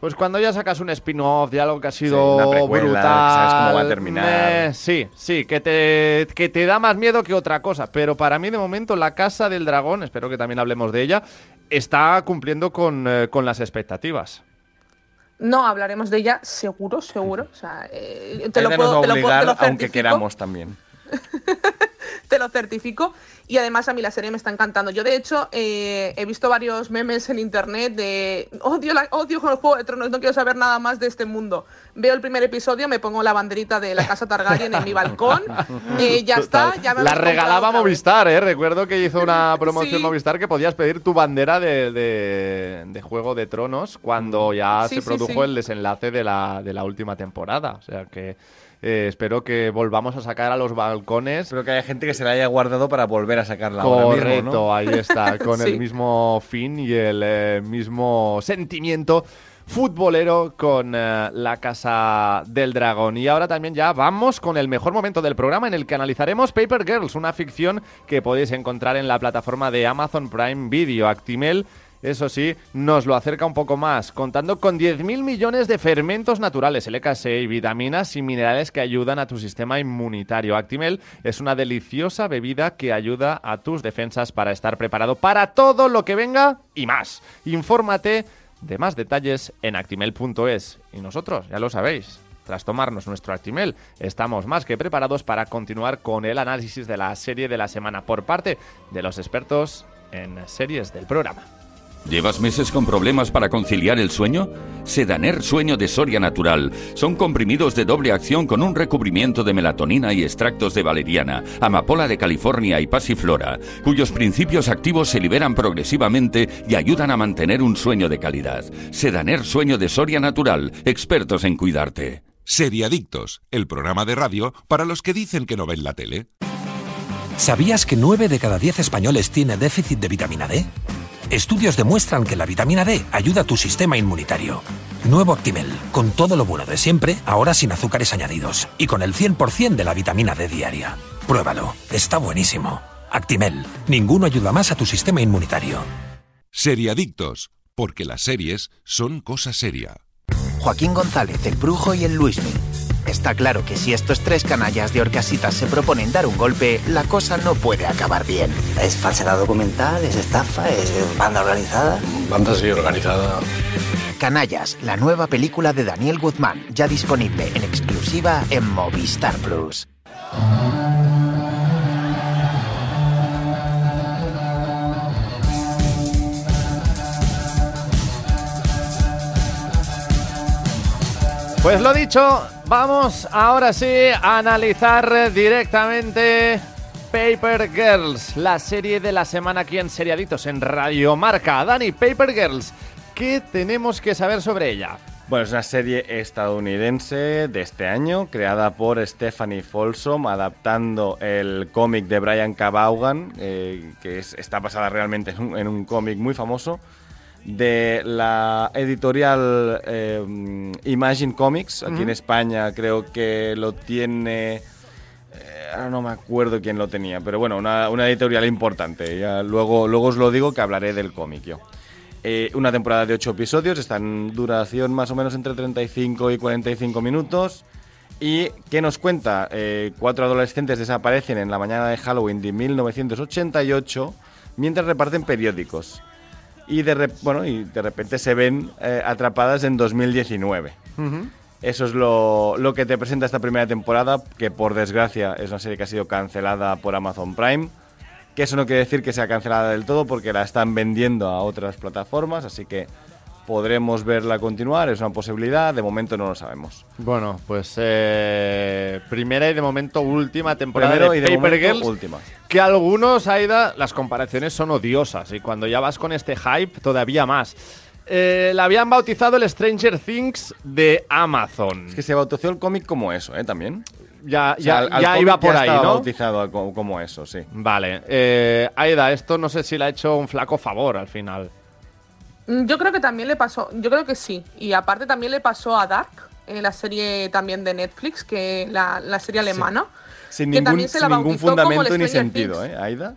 Pues cuando ya sacas un spin-off de algo que ha sido una precuela, brutal, sabes cómo va a terminar. eh, sí, sí, que te, que te da más miedo que otra cosa. Pero para mí, de momento, la Casa del Dragón, espero que también hablemos de ella, está cumpliendo con, eh, con las expectativas. No, hablaremos de ella seguro, seguro. [laughs] O sea, eh, te, lo puedo, nos va te, a lo, puedo- obligar, te lo aunque queramos también. [laughs] te lo certifico. Y además a mí la serie me está encantando. Yo de hecho eh, he visto varios memes en internet de odio, la, odio con el Juego de Tronos, no quiero saber nada más de este mundo. Veo el primer episodio, me pongo la banderita de la casa Targaryen en mi balcón, [laughs] eh, ya está, ya me La regalaba. Movistar, ¿eh? Recuerdo que hizo una [laughs] promoción Sí. Movistar que podías pedir tu bandera de, de- de Juego de Tronos cuando ya Sí, se sí, produjo el desenlace de la, de la última temporada. O sea que eh, espero que volvamos a sacar a los balcones. Espero que haya gente que se la haya guardado para volver a sacarla Correcto, mismo, ¿no? ahí está, [laughs] con Sí. el mismo fin y el eh, mismo sentimiento futbolero con eh, la Casa del Dragón. Y ahora también ya vamos con el mejor momento del programa en el que analizaremos Paper Girls, una ficción que podéis encontrar en la plataforma de Amazon Prime Video. Actimel eso sí, nos lo acerca un poco más, contando con 10.000 millones de fermentos naturales, LKS y vitaminas y minerales que ayudan a tu sistema inmunitario. Actimel es una deliciosa bebida que ayuda a tus defensas para estar preparado para todo lo que venga y más. Infórmate de más detalles en actimel.es. Y nosotros, ya lo sabéis, tras tomarnos nuestro Actimel, estamos más que preparados para continuar con el análisis de la serie de la semana por parte de los expertos en series del programa. ¿Llevas meses con problemas para conciliar el sueño? Sedaner Sueño de Soria Natural. Son comprimidos de doble acción con un recubrimiento de melatonina y extractos de valeriana, amapola de California y pasiflora, cuyos principios activos se liberan progresivamente y ayudan a mantener un sueño de calidad. Sedaner Sueño de Soria Natural. Expertos en cuidarte. Seriadictos, el programa de radio para los que dicen que no ven la tele. ¿Sabías que 9 de cada 10 españoles tiene déficit de vitamina D? Estudios demuestran que la vitamina D ayuda a tu sistema inmunitario. Nuevo Actimel, con todo lo bueno de siempre, ahora sin azúcares añadidos y con el 100% de la vitamina D diaria. Pruébalo, está buenísimo. Actimel, ninguno ayuda más a tu sistema inmunitario. Seriadictos, porque las series son cosa seria. Joaquín González, el Brujo y el Luismi. Está claro que si estos tres canallas de Orcasitas se proponen dar un golpe, la cosa no puede acabar bien. Es falsedad documental, es estafa, es banda organizada. Banda sí organizada. Canallas, la nueva película de Daniel Guzmán, ya disponible en exclusiva en Movistar Plus. Pues lo dicho, vamos ahora sí a analizar directamente Paper Girls, la serie de la semana aquí en Seriaditos en Radio Marca. Dani, Paper Girls, ¿qué tenemos que saber sobre ella? Bueno, es una serie estadounidense de este año, creada por Stephanie Folsom, adaptando el cómic de Brian K. Eh, que es- está basada realmente en un cómic muy famoso, de la editorial eh, Imagine Comics. Aquí en España creo que lo tiene... eh, ahora no me acuerdo quién lo tenía, pero bueno, una, una editorial importante. Ya luego, luego os lo digo que hablaré del cómic yo. Eh, una temporada de 8 episodios, está en duración más o menos entre 35 y 45 minutos. ¿Y qué nos cuenta? Eh, cuatro adolescentes desaparecen en la mañana de Halloween de 1988 mientras reparten periódicos. Y de, bueno, y de repente se ven eh, atrapadas en 2019. Eso es lo, lo que te presenta esta primera temporada, que por desgracia es una serie que ha sido cancelada por Amazon Prime. Que eso no quiere decir que sea cancelada del todo, porque la están vendiendo a otras plataformas, así que podremos verla continuar, es una posibilidad, de momento no lo sabemos. Bueno, pues eh, primera y de momento última temporada Primero de y de Paper momento Girls. última. Que algunos, Aida, las comparaciones son odiosas y cuando ya vas con este hype, todavía más. Eh, la habían bautizado el Stranger Things de Amazon. Es que se bautizó el cómic como eso, ¿eh? También. ya O sea, ya, al- ya iba por ya ahí, ¿no? bautizado como, como eso, sí. Vale. Eh, Aida, esto no sé si le ha hecho un flaco favor al final. Mm, Yo creo que también le pasó, yo creo que sí. Y aparte también le pasó a Dark, eh, la serie también de Netflix, que la, la serie alemana. Sin que ningún, también se la sin ningún fundamento ni sentido, Things. ¿eh, Aida?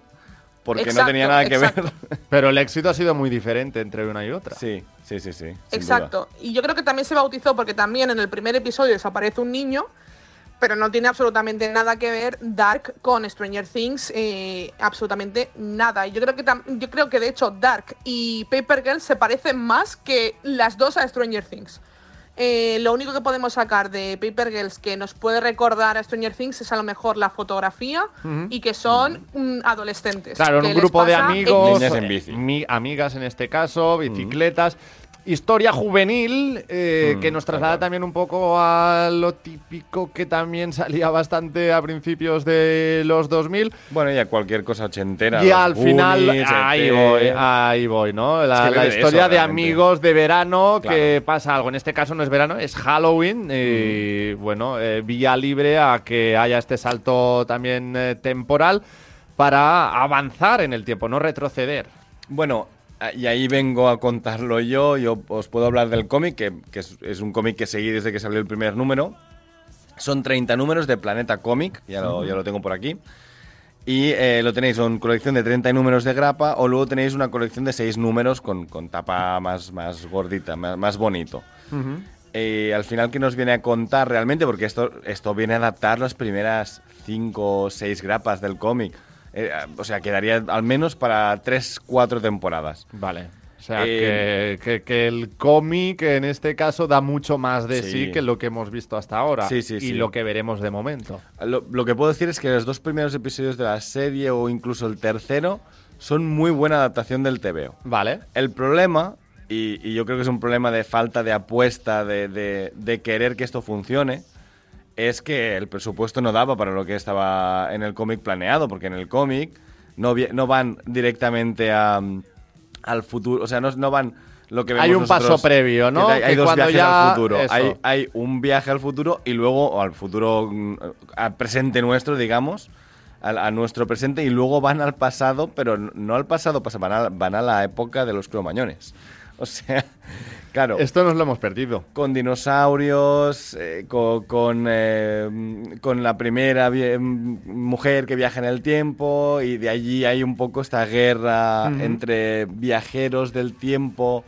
Porque no tenía nada que exacto. ver. [laughs] Pero el éxito ha sido muy diferente entre una y otra. sí, sí, sí, sí. Exacto. Y yo creo que también se bautizó porque también en el primer episodio desaparece un niño, pero no tiene absolutamente nada que ver Dark con Stranger Things, eh, absolutamente nada. Y yo creo que tam- yo creo que de hecho Dark y Paper Girl se parecen más que las dos a Stranger Things. Eh, lo único que podemos sacar de Paper Girls que nos puede recordar a Stranger Things es a lo mejor la fotografía y que son mm, adolescentes. Claro, en un grupo de amigos, en eh, bici. mi- amigas en este caso, bicicletas. Historia juvenil eh, Mm, que nos traslada también un poco a lo típico que también [laughs] salía bastante a principios de los 2000 Bueno, y a cualquier cosa ochentera. y al final ahí voy, ahí voy, ¿no? La, Es que la vive de historia eso, de realmente. amigos de verano que pasa algo. En este caso no es verano, es Halloween y bueno, eh, vía libre a que haya este salto también eh, temporal para avanzar en el tiempo, no retroceder. Bueno, y ahí vengo a contarlo yo. Yo os puedo hablar del cómic, que, que es, es un cómic que seguí desde que salió el primer número. Son 30 números de Planeta Cómic, ya lo, ya lo tengo por aquí. Y eh, lo tenéis en colección de 30 números de grapa o luego tenéis una colección de 6 números con, con tapa más, más gordita, más, más bonito. Eh, al final, ¿qué nos viene a contar realmente? Porque esto, esto viene a adaptar las primeras 5 o 6 grapas del cómic. Eh, o sea, quedaría al menos para 3, 4 temporadas. Vale. O sea, Eh, que, que- que el cómic en este caso da mucho más de sí, Sí. que lo que hemos visto hasta ahora Sí, sí, y lo que veremos de momento. Lo, lo que puedo decir es que los dos primeros episodios de la serie o incluso el tercero son muy buena adaptación del TVO. Vale. El problema, y, y yo creo que es un problema de falta de apuesta, de, de- de querer que esto funcione, es que el presupuesto no daba para lo que estaba en el cómic planeado, porque en el cómic no, no van directamente a, al futuro, o sea, no, no van lo que vemos Hay un paso previo, ¿no? que hay, dos viajes ya- al futuro. Hay, hay un viaje al futuro y luego o al futuro, mm, al presente nuestro, digamos, al- a, nuestro presente y luego van al pasado, pero no al pasado, pasa- van a, van a la época de los cromañones. [laughs] O sea, claro. Esto nos lo hemos perdido. Con dinosaurios, eh, co- con, eh, con la primera mm, mujer que viaja en el tiempo y de allí hay un poco esta guerra entre viajeros del tiempo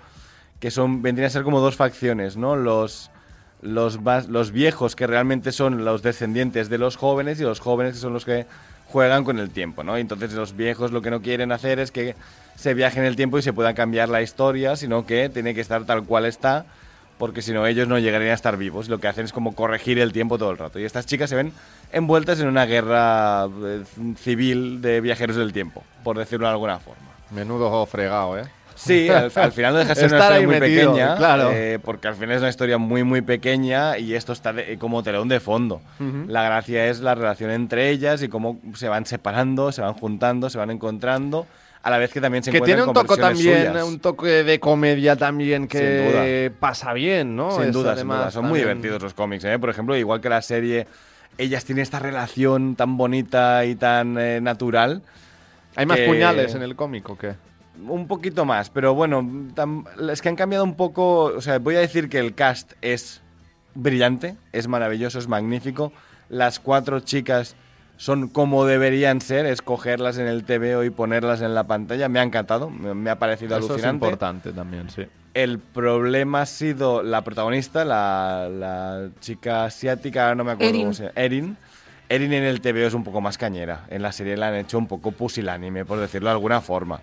que son vendrían a ser como dos facciones, ¿no? Los los, los viejos que realmente son los descendientes de los jóvenes y los jóvenes que son los que juegan con el tiempo, ¿no? Y entonces los viejos lo que no quieren hacer es que se viaje en el tiempo y se pueda cambiar la historia, sino que tiene que estar tal cual está, porque si no ellos no llegarían a estar vivos. Lo que hacen es como corregir el tiempo todo el rato. Y estas chicas se ven envueltas en una guerra eh, civil de viajeros del tiempo, por decirlo de alguna forma. Menudo fregado, ¿eh? Sí, al, [laughs] al final no deja de ser una historia muy metido, pequeña, claro. eh, porque al final es una historia muy, muy pequeña y esto está de- como telón de fondo. La gracia es la relación entre ellas y cómo se van separando, se van juntando, se van encontrando, a la vez que también se Que tiene un toque también, suyas. un toque de comedia también que Sin pasa bien, ¿no? Sin Es duda, sin duda. Son muy también- divertidos los cómics, ¿eh? Por ejemplo, igual que la serie, ellas tienen esta relación tan bonita y tan eh, natural. ¿Hay más puñales en el cómic o qué? Un poquito más, pero bueno, es que han cambiado un poco. O sea, voy a decir que el cast es brillante, es maravilloso, es magnífico. Las cuatro chicas son como deberían ser, escogerlas en el TVO y ponerlas en la pantalla. Me ha encantado, me, me ha parecido Eso es alucinante. importante también, sí. El problema ha sido la protagonista, la, la chica asiática, no me acuerdo Erin. cómo se llama. Erin. Erin en el TVO es un poco más cañera. En la serie la han hecho un poco pusilánime, por decirlo de alguna forma.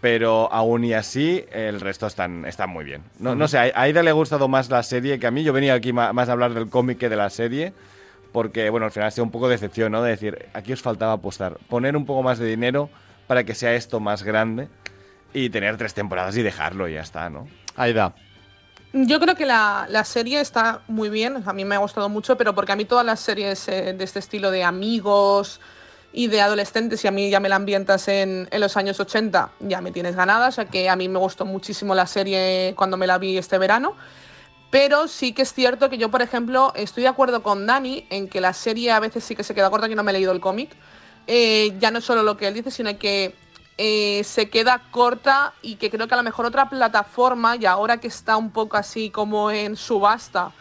Pero aún y así, el resto están, están muy bien. No, no sé, a Aida le ha gustado más la serie que a mí. Yo venía aquí más a hablar del cómic que de la serie. Porque, bueno, al final ha sido un poco de decepción, ¿no? De decir, aquí os faltaba apostar. Poner un poco más de dinero para que sea esto más grande y tener tres temporadas y dejarlo y ya está, ¿no? Aida. Yo creo que la, la serie está muy bien, a mí me ha gustado mucho, pero porque a mí todas las series eh, de este estilo de amigos y de adolescentes, y a mí ya me la ambientas en, en los años 80, ya me tienes ganada, o sea que a mí me gustó muchísimo la serie cuando me la vi este verano. Pero sí que es cierto que yo, por ejemplo, estoy de acuerdo con Dani en que la serie a veces sí que se queda corta, que no me he leído el cómic. Eh, ya no solo lo que él dice, sino que eh, se queda corta y que creo que a lo mejor otra plataforma, y ahora que está un poco así como en subasta,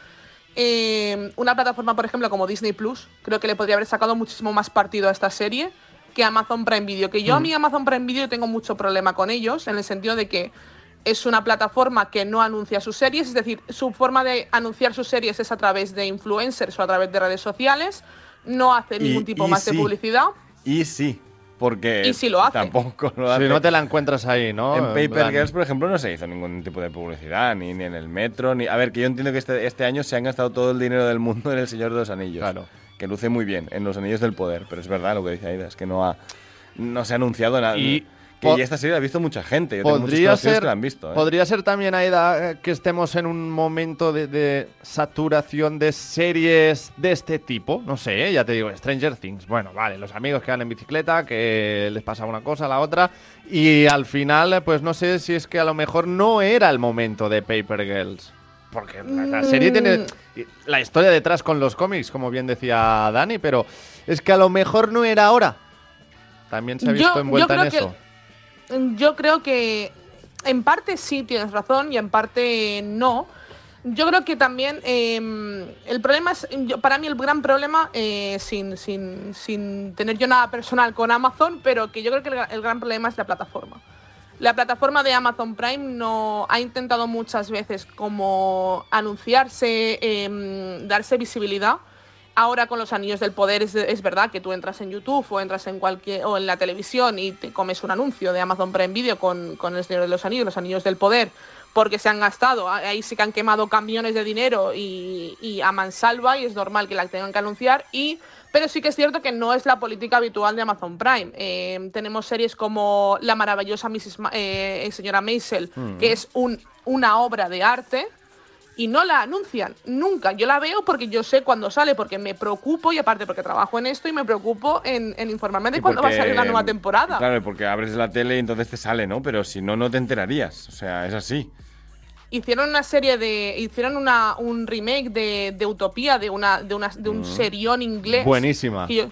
eh, una plataforma, por ejemplo, como Disney Plus, creo que le podría haber sacado muchísimo más partido a esta serie que Amazon Prime Video. Que yo a mí Amazon Prime Video tengo mucho problema con ellos, en el sentido de que es una plataforma que no anuncia sus series, es decir, su forma de anunciar sus series es a través de influencers o a través de redes sociales, no hace Y- ningún tipo y más sí. de publicidad. Y sí, porque Y sí lo hace. tampoco lo Si hace. no te la encuentras ahí, ¿no? en Paper Girls, por ejemplo, no se hizo ningún tipo de publicidad, ni, ni en el metro, ni... A ver, que yo entiendo que este, este año se han gastado todo el dinero del mundo en El Señor de los Anillos. Claro. Que luce muy bien, en Los Anillos del Poder, pero es verdad lo que dice Aida, es que no ha... No se ha anunciado nada. Y y esta serie la ha visto mucha gente. Yo tengo Podría conocidos ser, que la han visto. ¿eh? podría ser también, Aida, que estemos en un momento de, de saturación de series de este tipo. No sé, ¿eh? ya te digo, Stranger Things. Bueno, vale, los amigos que van en bicicleta, que les pasa una cosa la otra. Y al final, pues no sé si es que a lo mejor no era el momento de Paper Girls. Porque la, la serie tiene la historia detrás con los cómics, como bien decía Dani, pero es que a lo mejor no era ahora. También se ha Yo- visto yo envuelta en creo que- eso. Yo creo que en parte sí tienes razón y en parte no. Yo creo que también eh, el problema es, para mí el gran problema, eh, sin, sin, sin tener yo nada personal con Amazon, pero que yo creo que el, gra- el gran problema es la plataforma. La plataforma de Amazon Prime no ha intentado muchas veces como anunciarse, em, darse visibilidad Ahora con los anillos del poder es, es, verdad que tú entras en YouTube o entras en cualquier o en la televisión y te comes un anuncio de Amazon Prime Video con, con el Señor de los Anillos, los anillos del poder, porque se han gastado, ahí sí que han quemado camiones de dinero y, y a mansalva y es normal que la tengan que anunciar y pero sí que es cierto que no es la política habitual de Amazon Prime. Eh, tenemos series como La maravillosa Mrs. Ma eh, señora Maisel, mm. que es un, una obra de arte y no la anuncian nunca. Yo la veo porque yo sé cuándo sale, porque me preocupo y aparte porque trabajo en esto y me preocupo en, en informarme de cuándo va a salir la nueva temporada. Claro, porque abres la tele y entonces te sale, ¿no? Pero si no, no te enterarías. O sea, es así hicieron una serie de. Hicieron una, un remake de, de Utopía, de, una, de, una, de un mm. serión inglés. Buenísima. Que yo,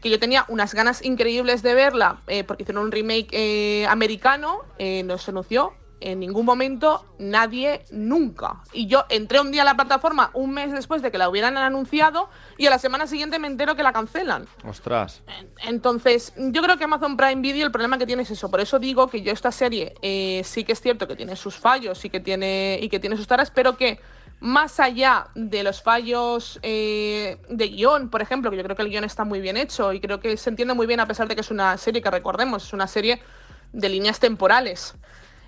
que yo, tenía unas ganas increíbles de verla, eh, porque hicieron un remake eh, americano, eh, nos anunció en ningún momento nadie nunca. Y yo entré un día a la plataforma un mes después de que la hubieran anunciado y a la semana siguiente me entero que la cancelan. Ostras. Entonces, yo creo que Amazon Prime Video el problema que tiene es eso. Por eso digo que yo esta serie eh, sí que es cierto que tiene sus fallos y que tiene, y que tiene sus taras, pero que más allá de los fallos eh, de guion, por ejemplo, que yo creo que el guion está muy bien hecho y creo que se entiende muy bien a pesar de que es una serie que recordemos, es una serie de líneas temporales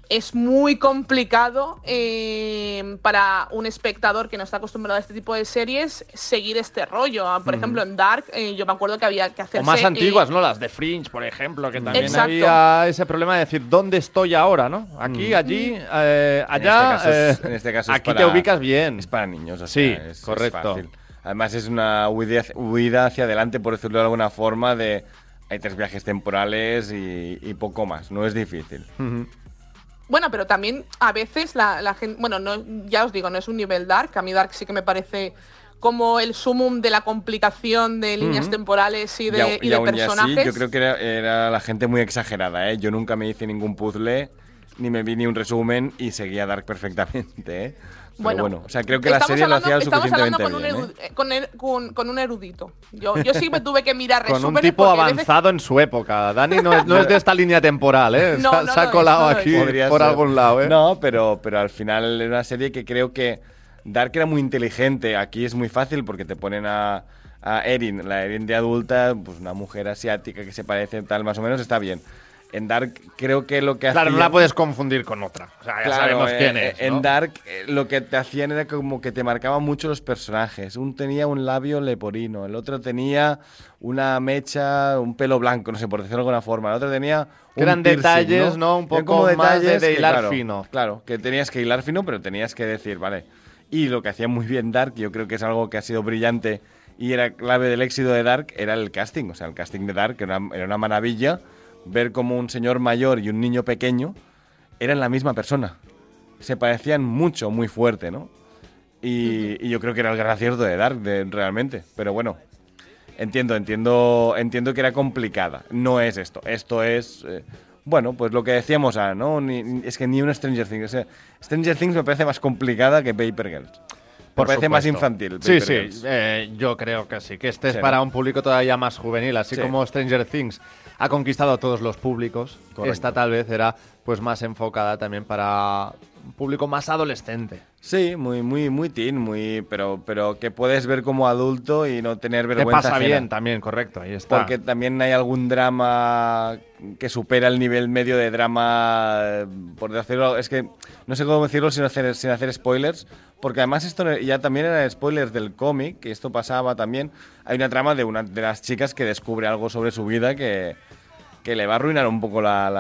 es muy complicado eh, para un espectador que no está acostumbrado a este tipo de series seguir este rollo. Por ejemplo, en Dark, eh, yo me acuerdo que había que hacer. O más antiguas, ¿no? Las de Fringe, por ejemplo, que también había ese problema de decir, ¿dónde estoy ahora, no? Aquí, allí, eh, allá. En este caso, aquí te ubicas bien. Es para niños, sí, correcto. Además, es una huida, hacia adelante, por decirlo de alguna forma, de. Hay tres viajes temporales y, poco más. No es difícil. Bueno, pero también a veces la, gente, bueno, no, ya os digo, no es un nivel dark, a mí dark sí que me parece como el sumum de la complicación de líneas temporales y de, y, personajes. yo creo que era, la gente muy exagerada, ¿eh? Yo nunca me hice ningún puzzle, ni me vi ni un resumen y seguía Dark [laughs] perfectamente, ¿eh? Bueno, bueno, o sea, creo que la serie lo hacía lo suficientemente con bien. Un ¿eh? con, con, con, un erudito. Yo, yo sí me tuve que mirar resúmenes. Con un tipo avanzado en su época. Dani no es, no es, de esta línea temporal, ¿eh? No, se, ha colado aquí por algún lado, ¿eh? No, pero, pero al final es una serie que creo que Dark era muy inteligente. Aquí es muy fácil porque te ponen a, a Erin, la Erin de adulta, pues una mujer asiática que se parece tal más o menos, está bien en Dark creo que lo que Claro, no la puedes confundir con otra. O sea, ya sabemos eh, quién es. En Dark eh, lo que te hacían era como que te marcaban mucho los personajes. Un tenía un labio leporino, el otro tenía una mecha, un pelo blanco, no sé, por decirlo de alguna forma. El otro tenía un Eran detalles, ¿no? Un poco como detalles de, hilar fino. Claro, que tenías que hilar fino, pero tenías que decir, vale. Y lo que hacía muy bien Dark, yo creo que es algo que ha sido brillante y era clave del éxito de Dark, era el casting. O sea, el casting de Dark era era una maravilla ver como un señor mayor y un niño pequeño eran la misma persona. Se parecían mucho, muy fuerte, ¿no? Y, yo creo que era el gran acierto de Dark, realmente. Pero bueno, entiendo, entiendo, entiendo que era complicada. No es esto. Esto es, eh, bueno, pues lo que decíamos, ah, ¿no? es que ni una Stranger Things. Stranger Things me parece más complicada que Paper Girls. Me parece más infantil. sí, sí, eh, yo creo que sí. Que este es para un público todavía más juvenil, así como Stranger Things ha conquistado a todos los públicos. Esta tal vez era pues más enfocada también para un público más adolescente. Sí, muy, muy, muy teen, muy, pero, pero que puedes ver como adulto y no tener vergüenza. Te pasa bien también, correcto, ahí está. Porque también hay algún drama que supera el nivel medio de drama, por decirlo, es que no sé cómo decirlo sin hacer, sin hacer spoilers, porque además esto ya también era spoilers del cómic, que esto pasaba también. Hay una trama de una de las chicas que descubre algo sobre su vida que, que le va a arruinar un poco la,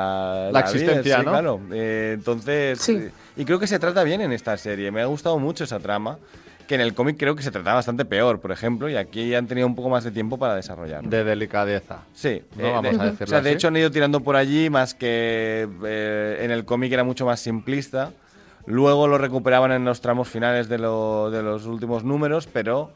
la, existencia, ¿no? Claro. Eh, entonces, eh, y creo que se trata bien en esta serie. Me ha gustado mucho esa trama, que en el cómic creo que se trataba bastante peor, por ejemplo, y aquí han tenido un poco más de tiempo para desarrollarlo. De delicadeza. Sí, no, vamos de, a decirlo O sea, de hecho han ido tirando por allí, más que eh, en el cómic era mucho más simplista. Luego lo recuperaban en los tramos finales de, de los últimos números, pero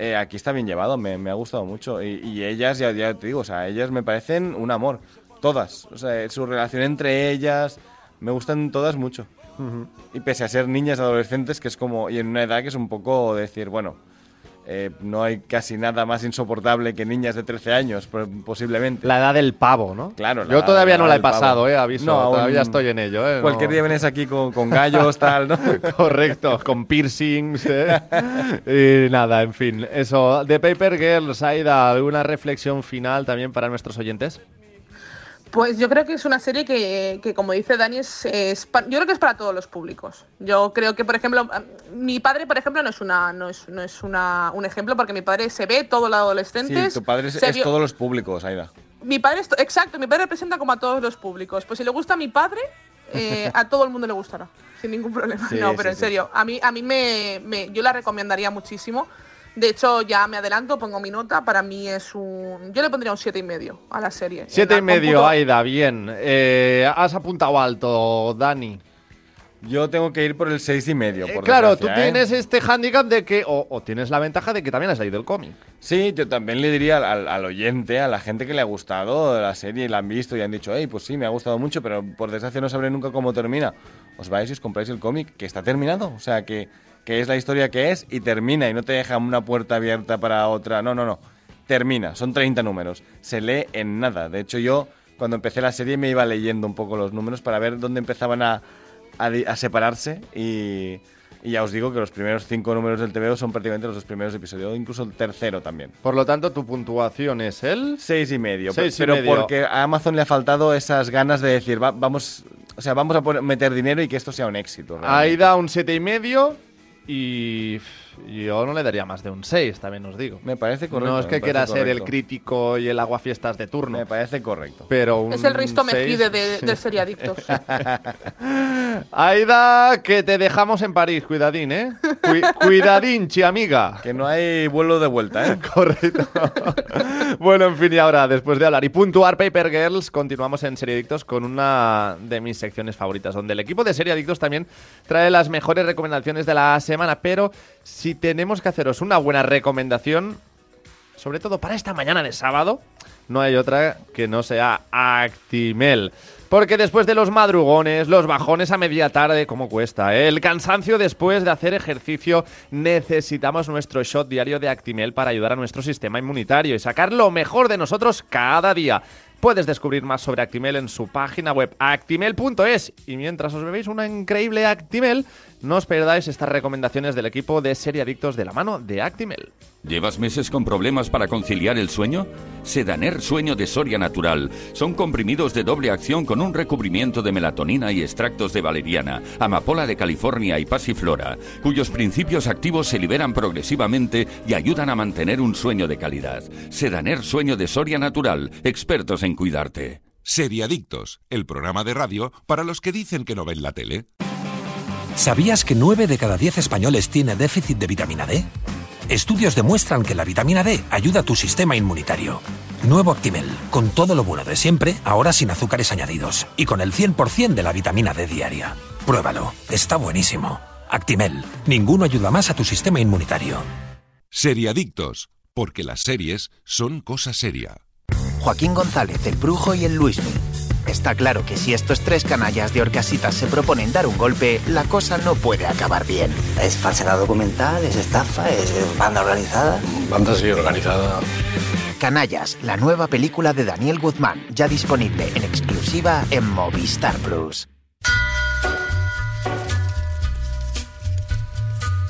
eh, aquí está bien llevado, me, ha gustado mucho. Y, ellas, ya, ya, te digo, o sea, ellas me parecen un amor. Todas. O sea, su relación entre ellas, me gustan todas mucho. Y pese a ser niñas adolescentes, que es como. Y en una edad que es un poco decir, bueno. Eh, no hay casi nada más insoportable que niñas de 13 años, po- posiblemente. La edad del pavo, ¿no? Claro, la- Yo todavía no la he del pavo. pasado, eh, aviso. No, todavía estoy en ello, eh. Cualquier no- día vienes aquí con, con gallos, [laughs] tal, ¿no? Correcto, con piercings. ¿eh? [laughs] y nada, en fin. Eso, de Paper Girls, Aida, ¿alguna reflexión final también para nuestros oyentes? Pues yo creo que es una serie que, que, como dice Dani, es, es pa- yo creo que es para todos los públicos. Yo creo que, por ejemplo, mi padre, por ejemplo, no es una no es, no es una, un ejemplo porque mi padre se ve todo los Sí, adolescentes. tu padre es, se es vio- todos los públicos, Aida. Mi padre, es to- exacto, mi padre representa como a todos los públicos. Pues si le gusta a mi padre, [laughs] eh, a todo el mundo le gustará, sin ningún problema. Sí, no, sí, pero en sí. serio, a mí, a mí me, me- yo la recomendaría muchísimo. De hecho, ya me adelanto, pongo mi nota. Para mí es un. Yo le pondría un siete y medio a la serie. Siete y En la medio, cómputo- Aida, bien. Eh, has apuntado alto, Dani. Yo tengo que ir por el seis y medio, Eh, por claro, tú ¿eh? tienes este hándicap de que, o, o tienes la ventaja de que también has leído el cómic. Sí, yo también le diría al, al- al oyente, a la gente que le ha gustado la serie y la han visto y han dicho, hey, pues sí, me ha gustado mucho, pero por desgracia no sabré nunca cómo termina. Os vais y os compráis el cómic, que está terminado. O sea, que, que es la historia que es y termina y no te deja una puerta abierta para otra. No, no, no. Termina, son 30 números. Se lee en nada. De hecho, yo cuando empecé la serie me iba leyendo un poco los números para ver dónde empezaban a, a separarse y... Y ya os digo que los primeros cinco números del TVO son prácticamente los dos primeros episodios, incluso el tercero también. Por lo tanto, tu puntuación es el. Seis y medio. Seis y pero medio. porque a Amazon le ha faltado esas ganas de decir, "Va- vamos, o sea, vamos a poner- meter dinero y que esto sea un éxito. realmente. Aida un siete y medio y pff, yo no le daría más de un 6, también os digo. Me parece correcto. no es que me quiera ser el crítico y el aguafiestas de turno, Me parece correcto. pero un Es el Risto seis- Mejide de, [laughs] del Seriadictos. [laughs] Aida, que te dejamos en París, cuidadín, ¿eh? Cui- cuidadín, chi amiga. Que no hay vuelo de vuelta, ¿eh? [laughs] Correcto. bueno, en fin, y ahora, después de hablar y puntuar Paper Girls, continuamos en Seriadictos con una de mis secciones favoritas, donde el equipo de Seriadictos también trae las mejores recomendaciones de la semana. Pero si tenemos que haceros una buena recomendación, sobre todo para esta mañana de sábado, no hay otra que no sea Actimel. Porque después de los madrugones, los bajones a media tarde, ¿cómo cuesta? eh? El cansancio después de hacer ejercicio, necesitamos nuestro shot diario de Actimel para ayudar a nuestro sistema inmunitario y sacar lo mejor de nosotros cada día. Puedes descubrir más sobre Actimel en su página web actimel.es y mientras os bebéis una increíble Actimel, no os perdáis estas recomendaciones del equipo de Seriadictos de la mano de Actimel. ¿Llevas meses con problemas para conciliar el sueño? Sedaner Sueño de Soria Natural. Son comprimidos de doble acción con un recubrimiento de melatonina y extractos de valeriana, amapola de California y pasiflora, cuyos principios activos se liberan progresivamente y ayudan a mantener un sueño de calidad. Sedaner Sueño de Soria Natural. Expertos en cuidarte. Seriadictos, el programa de radio para los que dicen que no ven la tele. ¿Sabías que 9 de cada 10 españoles tiene déficit de vitamina D? Estudios demuestran que la vitamina D ayuda a tu sistema inmunitario. Nuevo Actimel, con todo lo bueno de siempre, ahora sin azúcares añadidos y con el 100% de la vitamina D diaria. Pruébalo, está buenísimo. Actimel, ninguno ayuda más a tu sistema inmunitario. Seriadictos, porque las series son cosa seria. Joaquín González, el Brujo y el Luismi. Está claro que si estos tres canallas de Orcasitas se proponen dar un golpe, la cosa no puede acabar bien. Es falsedad documental, es estafa, es banda organizada. Banda así organizada. Canallas, la nueva película de Daniel Guzmán, ya disponible en exclusiva en Movistar Plus.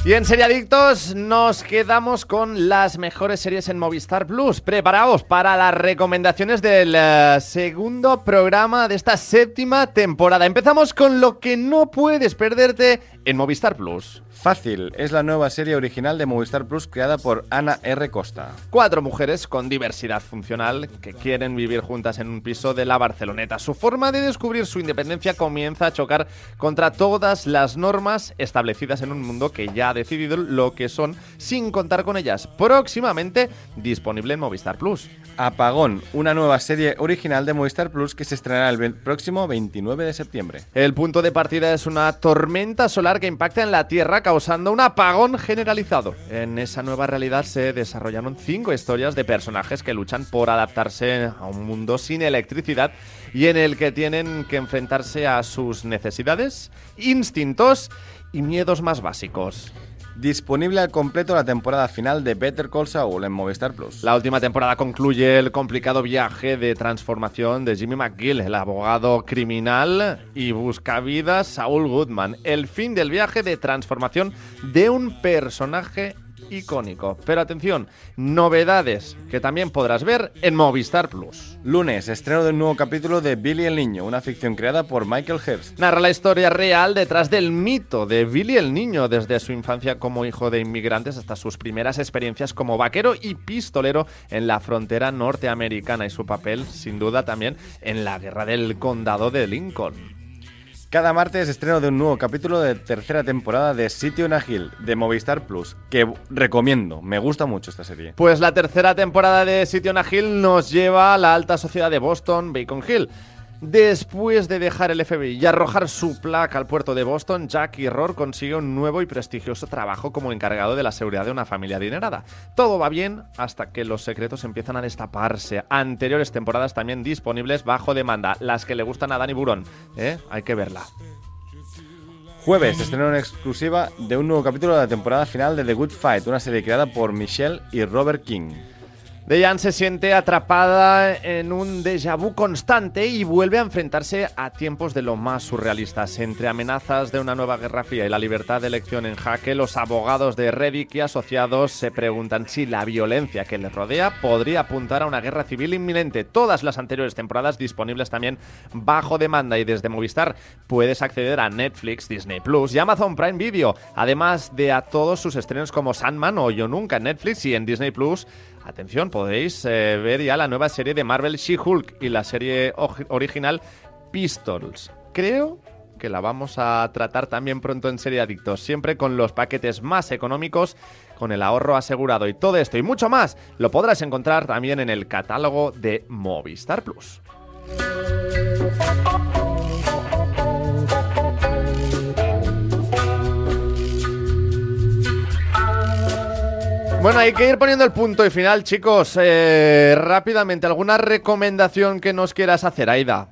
Y en Seriadictos nos quedamos con las mejores series en Movistar Plus. Preparaos para las recomendaciones del eh, segundo programa de esta séptima temporada. Empezamos con lo que no puedes perderte en Movistar Plus. Fácil, es la nueva serie original de Movistar Plus creada por Ana R. Costa. Cuatro mujeres con diversidad funcional que quieren vivir juntas en un piso de la Barceloneta. Su forma de descubrir su independencia comienza a chocar contra todas las normas establecidas en un mundo que ya ha decidido lo que son sin contar con ellas. Próximamente disponible en Movistar Plus. Apagón, una nueva serie original de Movistar Plus que se estrenará el próximo 29 de septiembre. El punto de partida es una tormenta solar que impacta en la Tierra causando un apagón generalizado. En esa nueva realidad se desarrollaron cinco historias de personajes que luchan por adaptarse a un mundo sin electricidad y en el que tienen que enfrentarse a sus necesidades, instintos y miedos más básicos. Disponible al completo la temporada final de Better Call Saul en Movistar Plus. La última temporada concluye el complicado viaje de transformación de Jimmy McGill, el abogado criminal y buscavidas Saul Goodman. El fin del viaje de transformación de un personaje icónico. Pero atención, novedades que también podrás ver en Movistar Plus. Lunes, estreno de un nuevo capítulo de Billy el Niño, una ficción creada por Michael Hearst. Narra la historia real detrás del mito de Billy el Niño, desde su infancia como hijo de inmigrantes hasta sus primeras experiencias como vaquero y pistolero en la frontera norteamericana y su papel, sin duda, también en la guerra del condado de Lincoln. Cada martes estreno de un nuevo capítulo de tercera temporada de Sitio en Hill de Movistar Plus, que recomiendo, me gusta mucho esta serie. Pues la tercera temporada de Sitio en Hill nos lleva a la alta sociedad de Boston, Bacon Hill. Después de dejar el FBI y arrojar su placa al puerto de Boston, Jackie Rohr consigue un nuevo y prestigioso trabajo como encargado de la seguridad de una familia adinerada. Todo va bien hasta que los secretos empiezan a destaparse. Anteriores temporadas también disponibles bajo demanda, las que le gustan a Danny Burón. ¿eh? Hay que verla. Jueves estreno en exclusiva de un nuevo capítulo de la temporada final de The Good Fight, una serie creada por Michelle y Robert King. Dejan se siente atrapada en un déjà vu constante y vuelve a enfrentarse a tiempos de lo más surrealistas. Entre amenazas de una nueva guerra fría y la libertad de elección en jaque, los abogados de Reddick y asociados se preguntan si la violencia que les rodea podría apuntar a una guerra civil inminente. Todas las anteriores temporadas disponibles también bajo demanda y desde Movistar puedes acceder a Netflix, Disney Plus y Amazon Prime Video, además de a todos sus estrenos como Sandman o Yo Nunca en Netflix y en Disney Plus Atención, podéis eh, ver ya la nueva serie de Marvel She-Hulk y la serie original Pistols. Creo que la vamos a tratar también pronto en Serie Adictos, siempre con los paquetes más económicos, con el ahorro asegurado y todo esto y mucho más lo podrás encontrar también en el catálogo de Movistar Plus. Bueno, hay que ir poniendo el punto y final, chicos. Eh, rápidamente, ¿alguna recomendación que nos quieras hacer, Aida?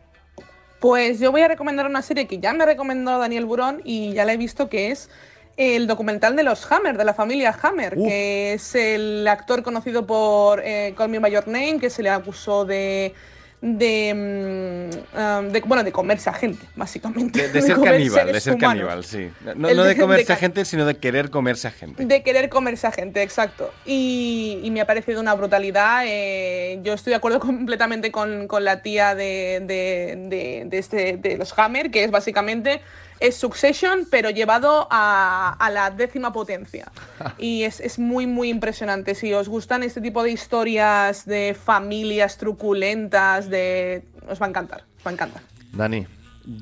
Pues yo voy a recomendar una serie que ya me recomendó Daniel Burón y ya la he visto que es el documental de los Hammer, de la familia Hammer, que es el actor conocido por eh, Call Me By Your Name, que se le acusó de Mm, um, de, bueno de comerse a gente básicamente. De, [laughs] ser caníbal de ser caníbal sí. No, de, comerse a gente sino de querer comerse a gente. De querer comerse a gente exacto. Y, me ha parecido una brutalidad eh, yo estoy de acuerdo [laughs] completamente con, la tía de, de, este, de los Hammer que es básicamente es Succession, pero llevado a, la décima potencia. [laughs] Y es, muy, muy impresionante. Si os gustan este tipo de historias de familias truculentas, de os va a encantar, os va a encantar. Dani.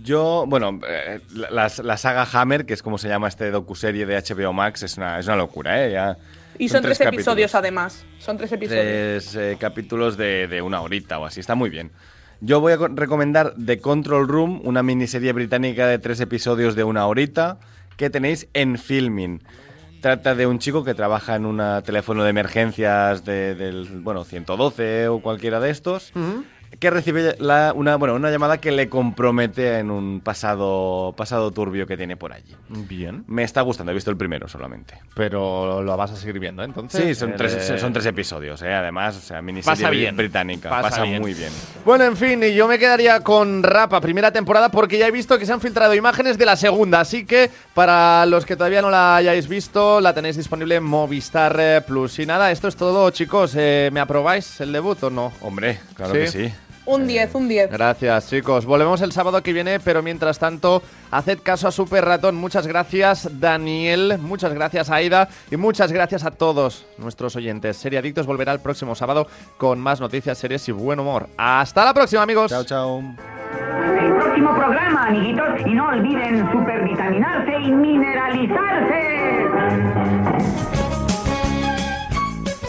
Yo, bueno, eh, la, saga Hammer, que es como se llama este docuserie de HBO Max, es una, es una locura, ¿eh? y son, tres, episodios además. Son tres episodios. Tres eh, capítulos de, de, una horita o así. Está muy bien. Yo voy a recomendar The Control Room, una miniserie británica de tres episodios de una horita que tenéis en Filming. Trata de un chico que trabaja en un teléfono de emergencias del, bueno, 112 o cualquiera de estos que recibe una, bueno, una llamada que le compromete en un pasado, pasado turbio que tiene por allí. Bien. Me está gustando, he visto el primero solamente. Pero lo vas a seguir viendo, ¿eh? entonces. Sí, son, tres, son tres episodios, ¿eh? además, o sea, miniserie británica. Pasa, muy bien. Bueno, en fin, y yo me quedaría con Rapa, primera temporada, porque ya he visto que se han filtrado imágenes de la segunda. Así que, para los que todavía no la hayáis visto, la tenéis disponible en Movistar eh, Plus. Y nada, esto es todo, chicos. Eh, ¿Me aprobáis el debut o no? Hombre, claro que sí. Un 10, un 10. Gracias, chicos. Volvemos el sábado que viene, pero mientras tanto, haced caso a Super Ratón. Muchas gracias, Daniel. Muchas gracias, Aida. Y muchas gracias a todos nuestros oyentes. Serie Adictos volverá el próximo sábado con más noticias, series y buen humor. Hasta la próxima, amigos. Chao, chao. El próximo programa, amiguitos. Y no olviden supervitaminarse y mineralizarse.